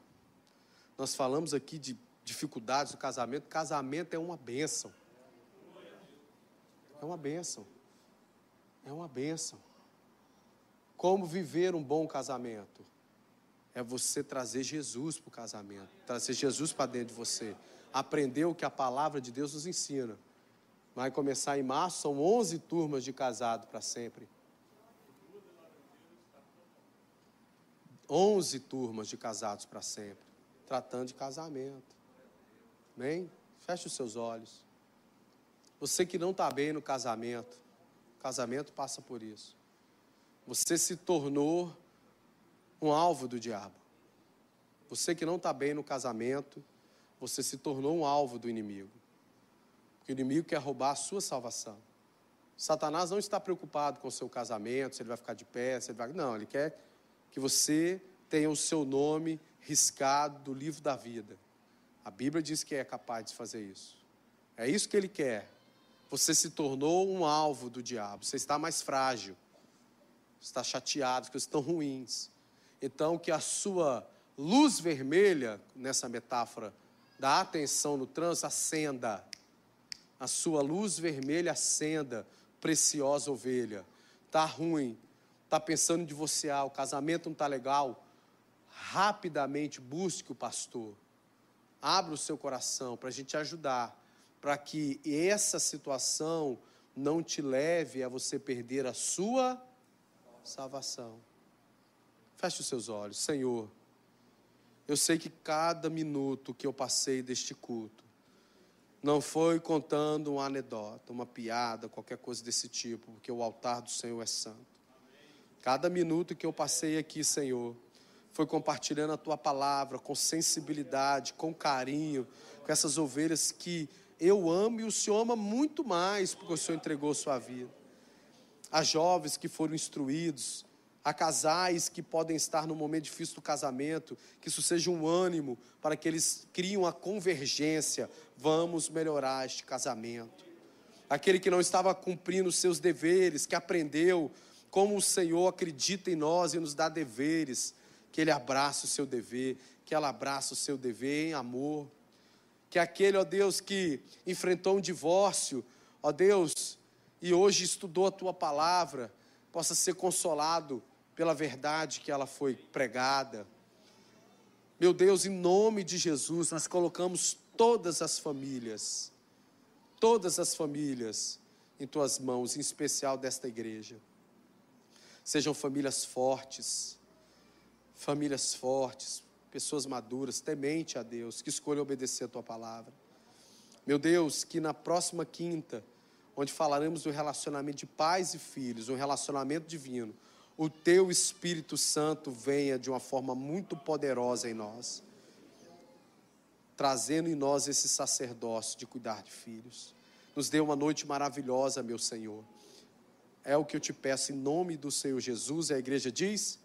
Nós falamos aqui de dificuldades do casamento. Casamento é uma bênção. É uma bênção. É uma bênção. Como viver um bom casamento? É você trazer Jesus para o casamento, trazer Jesus para dentro de você, aprender o que a palavra de Deus nos ensina. Vai começar em março, são 11 turmas de casado para sempre. 11 turmas de casados para sempre, tratando de casamento. Amém? Feche os seus olhos. Você que não está bem no casamento, Casamento passa por isso. Você se tornou um alvo do diabo. Você que não está bem no casamento, você se tornou um alvo do inimigo. Porque o inimigo quer roubar a sua salvação. Satanás não está preocupado com o seu casamento, se ele vai ficar de pé, se ele vai. Não, ele quer que você tenha o seu nome riscado do livro da vida. A Bíblia diz que é capaz de fazer isso. É isso que ele quer. Você se tornou um alvo do diabo. Você está mais frágil. Está chateado, as coisas estão ruins. Então, que a sua luz vermelha, nessa metáfora da atenção no trânsito, acenda. A sua luz vermelha acenda, preciosa ovelha. Está ruim, está pensando em divorciar, o casamento não está legal. Rapidamente busque o pastor Abra o seu coração para a gente ajudar, para que essa situação não te leve a você perder a sua salvação. Feche os seus olhos, Senhor. Eu sei que cada minuto que eu passei deste culto não foi contando uma anedota, uma piada, qualquer coisa desse tipo, porque o altar do Senhor é santo. Cada minuto que eu passei aqui, Senhor, foi compartilhando a tua palavra com sensibilidade, com carinho, com essas ovelhas que eu amo e o Senhor ama muito mais porque o Senhor entregou sua vida. A jovens que foram instruídos, a casais que podem estar no momento difícil do casamento, que isso seja um ânimo para que eles criem a convergência. Vamos melhorar este casamento. Aquele que não estava cumprindo os seus deveres, que aprendeu como o Senhor acredita em nós e nos dá deveres que ele abrace o seu dever, que ela abrace o seu dever em amor. Que aquele, ó Deus, que enfrentou um divórcio, ó Deus, e hoje estudou a tua palavra, possa ser consolado pela verdade que ela foi pregada. Meu Deus, em nome de Jesus, nós colocamos todas as famílias, todas as famílias em tuas mãos, em especial desta igreja. Sejam famílias fortes, famílias fortes, pessoas maduras, temente a Deus, que escolham obedecer a tua palavra. Meu Deus, que na próxima quinta, onde falaremos do relacionamento de pais e filhos, um relacionamento divino, o teu Espírito Santo venha de uma forma muito poderosa em nós, trazendo em nós esse sacerdócio de cuidar de filhos. Nos dê uma noite maravilhosa, meu Senhor. É o que eu te peço em nome do Senhor Jesus. E a igreja diz: